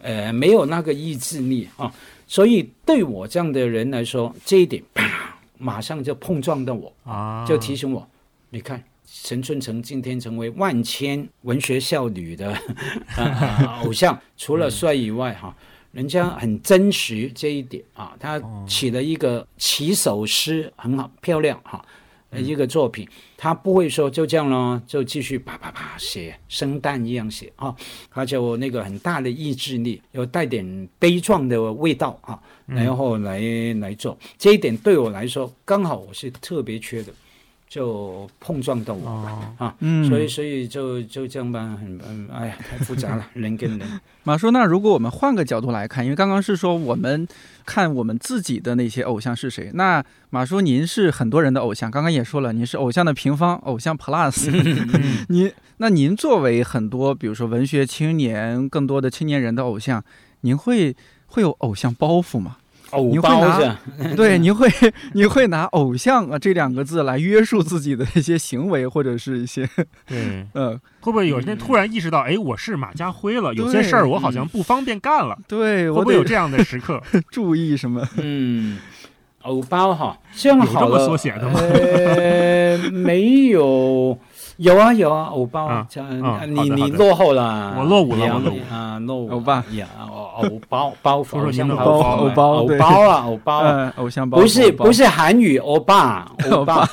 呃没有那个意志力啊，所以对我这样的人来说，这一点啪 马上就碰撞到我，啊，就提醒我，你看。陈春成今天成为万千文学少女的 偶像，除了帅以外，哈、人家很真实这一点啊，他起了一个起手诗很好漂亮哈、呃一个作品，他不会说就这样咯，就继续啪啪啪写生蛋一样写啊，而且我那个很大的意志力，有带点悲壮的味道啊，然后来来做这一点对我来说刚好我是特别缺的。就碰撞到我。哦，嗯，所以，所以就就这样吧，很嗯，哎呀，太复杂了，人跟人。马叔，那如果我们换个角度来看，因为刚刚是说我们看我们自己的那些偶像是谁，那马叔您是很多人的偶像，刚刚也说了，您是偶像的平方，偶像 Plus，您那您作为很多比如说文学青年，更多的青年人的偶像，您会会有偶像包袱吗？偶包是吧？对，你会你会拿偶像啊这两个字来约束自己的一些行为，或者是一些对，呃，会不会有一天突然意识到，哎，我是马家辉了，有些事儿我好像不方便干了，对我会不会有这样的时刻？注意什么？嗯，偶包哈，这样好有这么了。缩写的吗呃，没有。有啊有啊，欧巴啊这嗯样你你落后了，我落伍了你我落伍啊，落伍欧巴。呀，偶偶包包说说偶像您的包包。袱偶包对。偶包啊，欧包偶像包不是不是韩语欧巴，欧欧巴，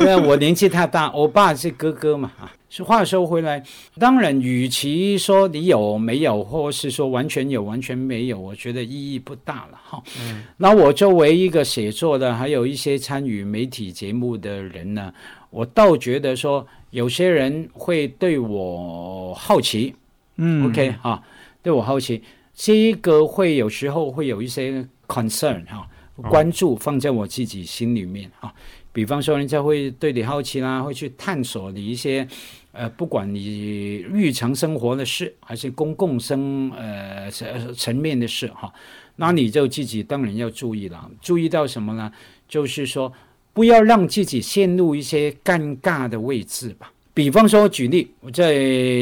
因为我年纪太大，欧巴是哥哥嘛啊。是话说回来，当然，与其说你有没有，或是说完全有完全没有，我觉得意义不大了哈。嗯。那我作为一个写作的，还有一些参与媒体节目的人呢，我倒觉得说，有些人会对我好奇，嗯。OK 哈、对我好奇，这个会有时候会有一些 concern 哈、关注放在我自己心里面哈、比方说，人家会对你好奇啦，会去探索你一些呃，不管你日常生活的事，还是公共生呃层层面的事哈、那你就自己当然要注意了。注意到什么呢？就是说，不要让自己陷入一些尴尬的位置吧。比方说，举例，我在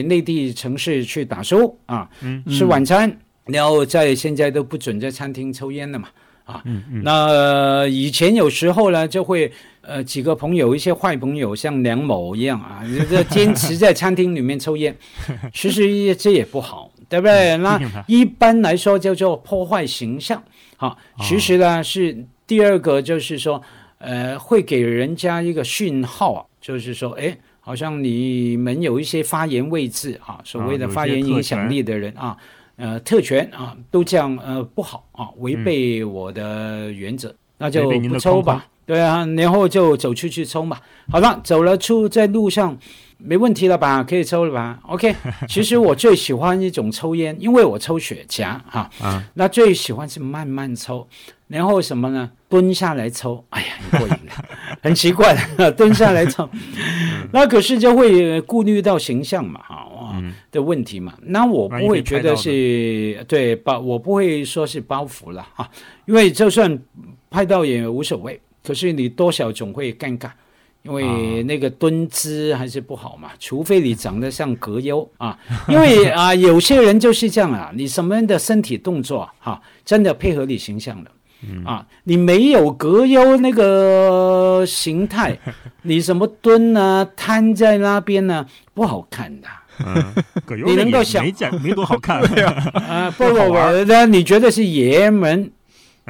内地城市去打收啊，嗯吃晚餐，然后在现在都不准在餐厅抽烟了嘛，啊，嗯嗯，那、呃以前有时候呢，就会呃几个朋友，一些坏朋友，像梁某一样啊，这坚持在餐厅里面抽烟，其实这也不好，对不对？那一般来说叫做破坏形象，好，其实呢、是第二个就是说，呃，会给人家一个讯号啊，就是说，哎。好像你们有一些发言位置啊，所谓的发言影响力的人啊，呃，特权啊，都这样呃不好啊，违背我的原则，那就不抽吧。对啊，然后就走出去抽嘛。好了，走了出在路上，没问题了吧？可以抽了吧？OK。其实我最喜欢一种抽烟，因为我抽雪茄哈、啊，那最喜欢是慢慢抽，然后什么呢？蹲下来抽，哎呀，很过瘾的，很奇怪的，蹲下来抽。那可是就会顾虑到形象嘛，哈、哇嗯的问题嘛。那我不会觉得是对包，我不会说是包袱了哈，因为就算拍到也无所谓。可是你多少总会尴尬。因为那个蹲姿还是不好嘛，除非你长得像葛优啊，因为 啊有些人就是这样啊，你什么样的身体动作哈、真的配合你形象的。啊，你没有葛优那个形态，你什么蹲啊、瘫在那边呢、不好看的嗯，葛优你能够想没见没多好看，啊！不不不你觉得是爷们，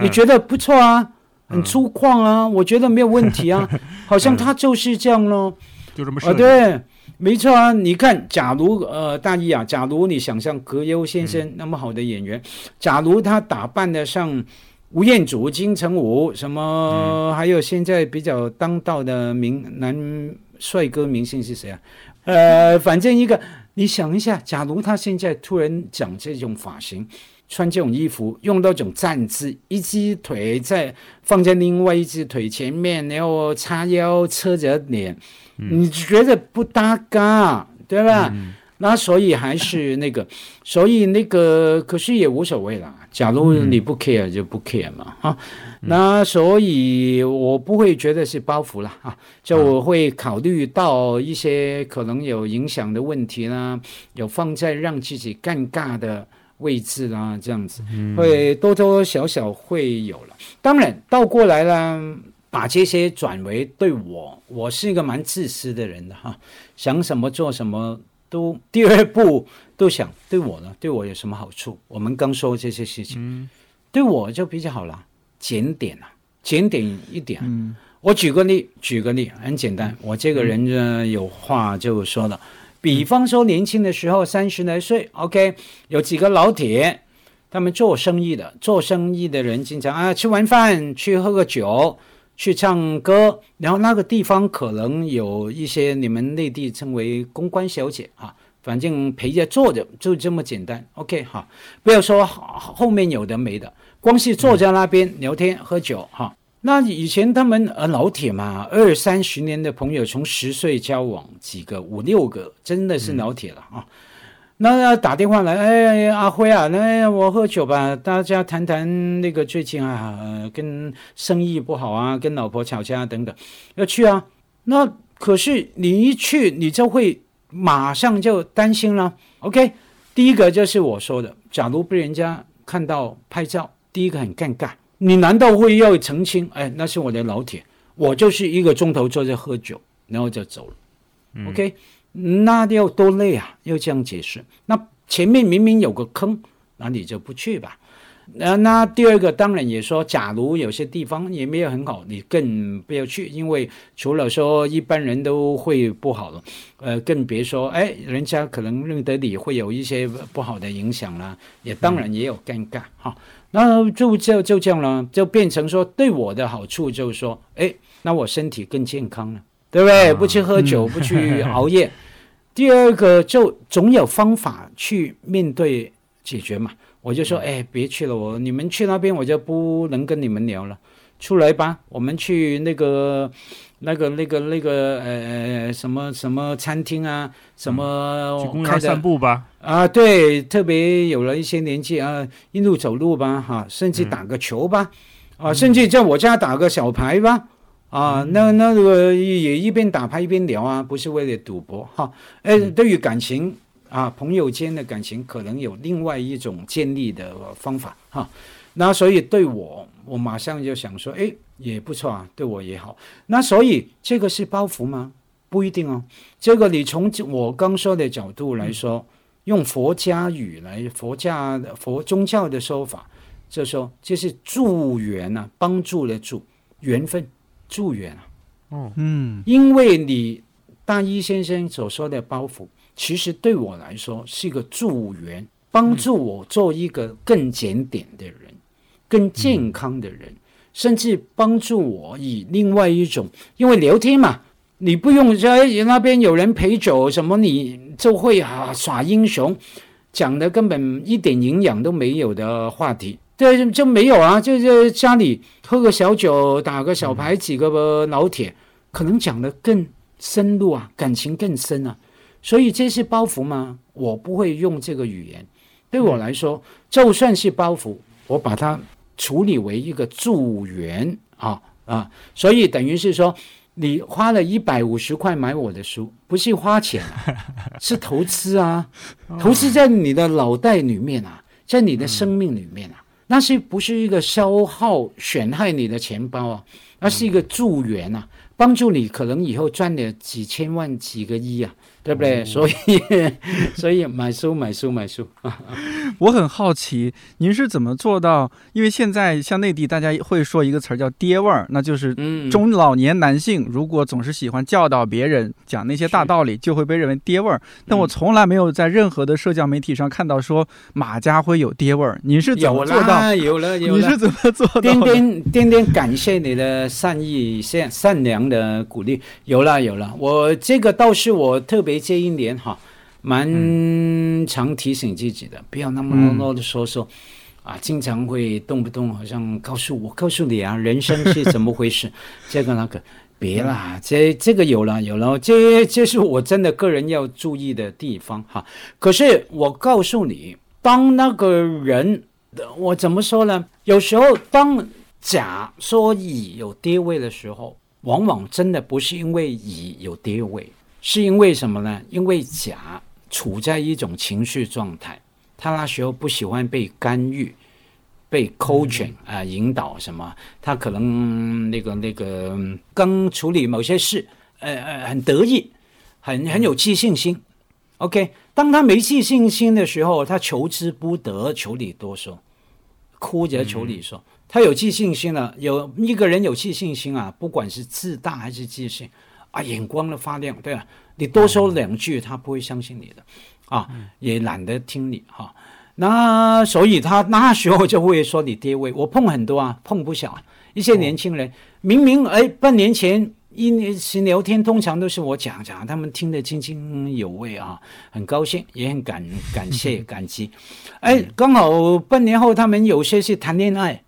你嗯。觉得不错啊，很嗯粗犷啊，我觉得没有问题啊，好像他就是这样咯。啊，就这么设计。对，没错啊。你看，假如呃，大一啊，假如你想象葛优先生那么好的演员，假如他打扮的像吴彦祖、金城武，什么、还有现在比较当道的明男帅哥明星是谁啊？呃，反正一个，你想一下，假如他现在突然讲这种发型。穿这种衣服，用到这种站姿，一只腿在放在另外一只腿前面，然后叉腰侧着脸，你觉得不搭嘎，对吧？那所以还是那个，所以那个可是也无所谓啦。假如你不 care 就不 care 嘛，啊，那所以我不会觉得是包袱了，啊，就我会考虑到一些可能有影响的问题啦，有放在让自己尴尬的位置啦，这样子会多多少少会有了。当然倒过来了。把这些转为对我，我是一个蛮自私的人的哈，想什么做什么都第二步都想对我呢，对我有什么好处？我们刚说这些事情，嗯对我就比较好了，检点啊，检点一点。嗯我举个例，举个例，很简单，我这个人呢有话就说了，比方说年轻的时候三十来岁，OK，有几个老铁，他们做生意的，做生意的人经常啊吃完饭去喝个酒，去唱歌，然后那个地方可能有一些你们内地称为公关小姐啊，反正陪着坐着就这么简单。OK 哈，不要说后面有的没的，光是坐在那边聊天喝酒哈。那以前他们呃老铁嘛，二三十年的朋友，从十岁交往几个五六个，真的是老铁了啊。那打电话来，哎，阿辉啊，那我喝酒吧，大家谈谈那个最近啊，跟生意不好啊，跟老婆吵架等等，要去啊。那可是你一去，你就会马上就担心了。OK，第一个就是我说的，假如被人家看到拍照，第一个很尴尬，你难道会要澄清？哎，那是我的老铁，我就是一个钟头坐在喝酒，然后就走了。OK。那要多累啊！要这样解释，那前面明明有个坑，那你就不去吧。那那第二个当然也说，假如有些地方也没有很好，你更不要去，因为除了说一般人都会不好了，呃，更别说哎，人家可能认得你会有一些不好的影响啦，也当然也有尴尬哈。那就就就这样了，就变成说对我的好处就是说，哎，那我身体更健康了，对不对？不去喝酒，不去熬夜。第二个就总有方法去面对解决嘛，我就说，哎，别去了，我你们去那边我就不能跟你们聊了，出来吧，我们去那个那个那个那个呃什么什么餐厅啊，什么去公园散步吧，啊，对，特别有了一些年纪啊，一路走路吧，哈，甚至打个球吧，啊，甚至在我家打个小牌吧。啊，那那个也一边打牌一边聊啊，不是为了赌博哈。哎，对于感情啊，朋友间的感情可能有另外一种建立的方法哈。那所以对我，我马上就想说，哎，也不错啊，对我也好。那所以这个是包袱吗？不一定哦。这个你从我刚说的角度来说，用佛家语来，佛家的佛宗教的说法，就说这是助缘啊，帮助的助缘分。助缘啊，哦，嗯，因为你大一先生所说的包袱，其实对我来说是一个助缘，帮助我做一个更检点的人，更健康的人，甚至帮助我以另外一种，因为聊天嘛，你不用在那边有人陪酒什么，你就会啊耍英雄，讲的根本一点营养都没有的话题。对，就没有啊，就就家里喝个小酒，打个小牌，几个老铁，可能讲的更深入啊，感情更深啊，所以这是包袱吗？我不会用这个语言。对我来说，就算是包袱，我把它处理为一个助缘啊啊，所以等于是说，你花了一百五十块买我的书，不是花钱，啊 是投资啊，投资在你的脑袋里面啊，在你的生命里面啊。那是不是一个消耗、损害你的钱包啊？那是一个助缘啊，帮助你可能以后赚了几千万、几个亿啊。对不对？所以，所以买书买书买书。我很好奇，您是怎么做到？因为现在像内地，大家会说一个词儿叫“爹味儿”，那就是中老年男性如果总是喜欢教导别人、讲那些大道理，就会被认为爹味儿。但我从来没有在任何的社交媒体上看到说马家辉有爹味儿。你是怎么做到？有了，有了，你是怎么做到？天天天天感谢你的善意、善善良的鼓励。有了，有了，我这个倒是我特别。这一年哈，蛮常提醒自己的，不要那么啰啰的说说，啊，经常会动不动好像告诉我，告诉你啊，人生是 怎么回事，这个那个，别啦，这这个有了有了，这这是我真的个人要注意的地方哈。可是我告诉你，当那个人，我怎么说呢？有时候当甲说乙有跌位的时候，往往真的不是因为乙有跌位。是因为什么呢？因为甲处在一种情绪状态，他那时候不喜欢被干预、被 coaching 啊引导什么，他可能那个那个刚处理某些事，呃呃很得意，很很有自信心。OK，当他没自信心的时候，他求之不得，求你多说，哭着求你说，他有自信心了。有一个人有自信心啊，不管是自大还是自信。啊，眼光都发亮，对啊，你多说两句，他不会相信你的，啊，也懒得听你哈。那所以他那时候就会说你跌位，我碰很多啊，碰不小，一些年轻人明明哎半年前一年前聊天，通常都是我讲讲，他们听得津津有味啊，很高兴，也很感感谢 感激。哎，刚好半年后，他们有些是谈恋爱，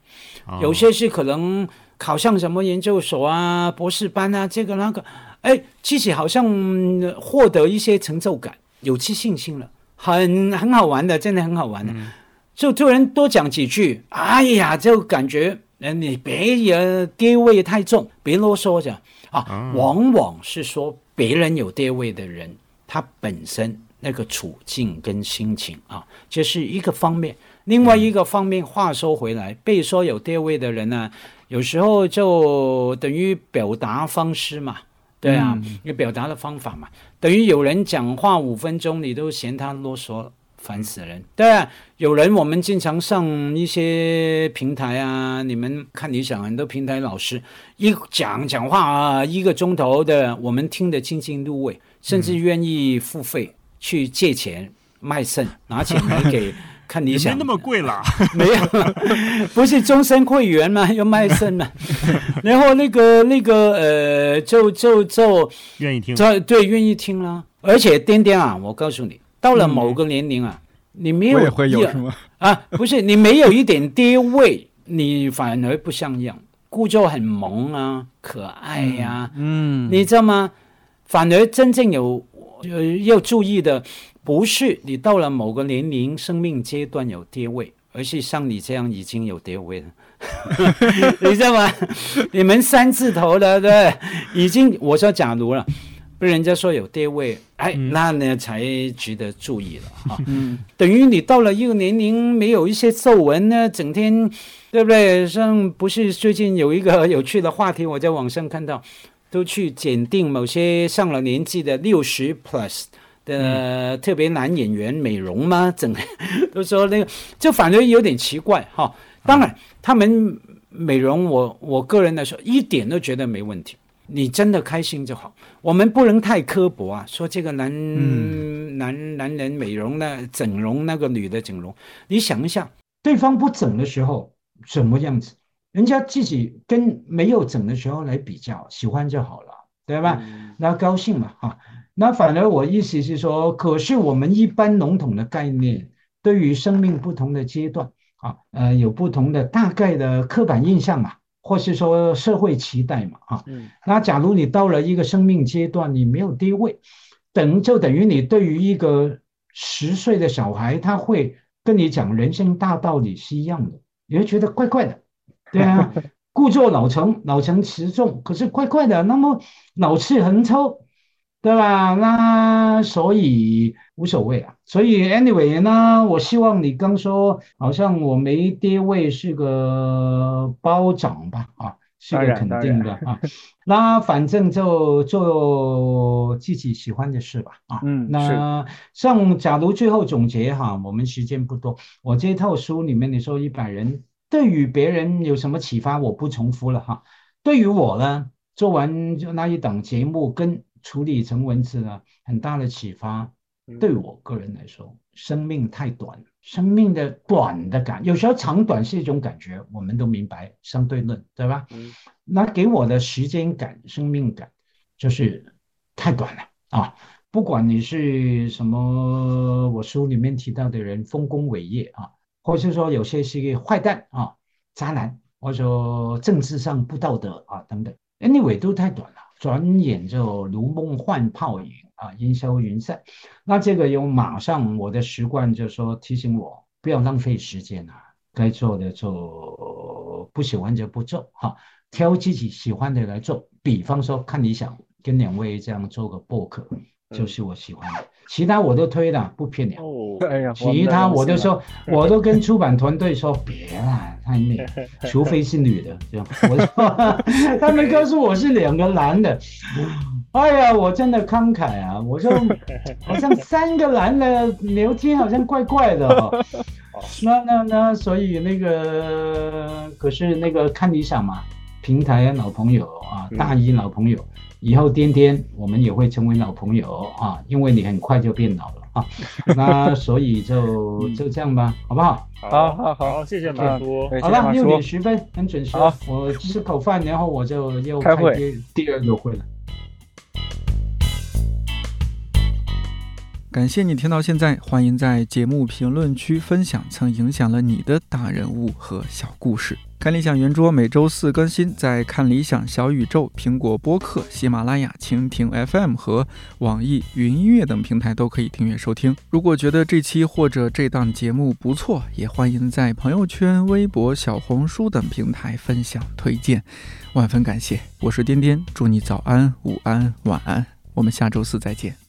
哦有些是可能考上什么研究所啊、博士班啊，这个那个，哎，自己好像嗯获得一些成就感，有自信心了，很很好玩的，真的很好玩的。就突然多讲几句，哎呀，就感觉，呃，你别也爹味太重，别啰嗦着啊。往往是说别人有爹味的人，他本身那个处境跟心情啊，这是一个方面。另外一个方面，话说回来，被说有爹味的人呢，有时候就等于表达方式嘛，对啊，有表达的方法嘛，等于有人讲话五分钟，你都嫌他啰嗦了。烦死人！对啊，有人我们经常上一些平台啊，你们看理想很多平台老师一讲讲话啊，一个钟头的，我们听得津津入味，甚至愿意付费去借钱卖肾，拿钱来给 看你想。也没那么贵啦，没有，不是终身会员吗，要卖肾吗。然后那个那个呃，就就就愿意听。这对愿意听啦。而且颠颠啊，我告诉你，到了某个年龄啊，你没有会有一是吗？啊，不是你没有一点爹味，你反而不像样，故作很萌啊，可爱呀、嗯，你知道吗？反而真正有呃要注意的，不是你到了某个年龄、生命阶段有跌位，而是像你这样已经有跌位了。你知道吗？你们三字头的，对已经我说假如了，被人家说有爹味，哎，那呢才值得注意了啊。嗯等于你到了一个年龄，没有一些皱纹呢，整天对不对？像不是最近有一个有趣的话题，我在网上看到，都去检定某些上了年纪的六十 plus 的特别男演员美容吗？整都说那个，就反正有点奇怪哈。当然，他们美容我我个人来说一点都觉得没问题。你真的开心就好，我们不能太刻薄啊。说这个男、男男人美容的整容，那个女的整容，你想一下，对方不整的时候什么样子？人家自己跟没有整的时候来比较，喜欢就好了，对吧？那高兴嘛，哈。那反而我意思是说，可是我们一般笼统的概念，对于生命不同的阶段啊，呃，有不同的大概的刻板印象嘛，或是说社会期待嘛，啊。嗯那假如你到了一个生命阶段，你没有低位，等就等于你对于一个十岁的小孩，他会跟你讲人生大道理是一样的，你会觉得怪怪的，对啊，故作老成，老成持重，可是怪怪的，那么老气横秋，对吧？那所以无所谓啊。所以 anyway 呢，我希望你刚说好像我没爹位是个包长吧？啊，是个肯定的啊。那反正就做自己喜欢的事吧。啊，嗯那像假如最后总结哈，我们时间不多，我这套书里面你说一百人对于别人有什么启发，我不重复了哈。对于我呢，做完就那一档节目跟处理成文字呢，很大的启发。对我个人来说，生命太短，生命的短的感，有时候长短是一种感觉，我们都明白相对论，对吧？嗯那给我的时间感、生命感就是太短了啊！不管你是什么，我书里面提到的人丰功伟业啊，或是说有些是个坏蛋啊、渣男，或者说政治上不道德啊等等，anyway 都太短了，转眼就如梦幻泡影啊，烟消云散。那这个有马上我的习惯就说提醒我不要浪费时间啊，该做的做，不喜欢就不做哈、挑自己喜欢的来做。比方说看你想，跟两位这样做个博客，就是我喜欢的，其他我都推了，不骗你。哦，哎呀，其他我都说，我都跟出版团队说别啦，太累，除非是女的，这样。我说，他们告诉我是两个男的，哎呀，我真的慷慨啊，我说 好像三个男的聊天好像怪怪的哦。那那那，所以那个可是那个看理想嘛，平台老朋友啊，大一老朋友，以后天天我们也会成为老朋友啊，因为你很快就变老了啊。那 所以就就这样吧，好不好？好好好，谢谢马叔。好了，六点十分很准时。我吃口饭，然后我就 又开会第第二个会了。感谢你听到现在，欢迎在节目评论区分享曾影响了你的大人物和小故事。看理想圆桌每周四更新，在看理想小宇宙、苹果播客、喜马拉雅、蜻蜓 FM 和网易云音乐等平台都可以订阅收听。如果觉得这期或者这档节目不错，也欢迎在朋友圈、微博、小红书等平台分享推荐，万分感谢。我是颠颠，祝你早安、午安、晚安，我们下周四再见。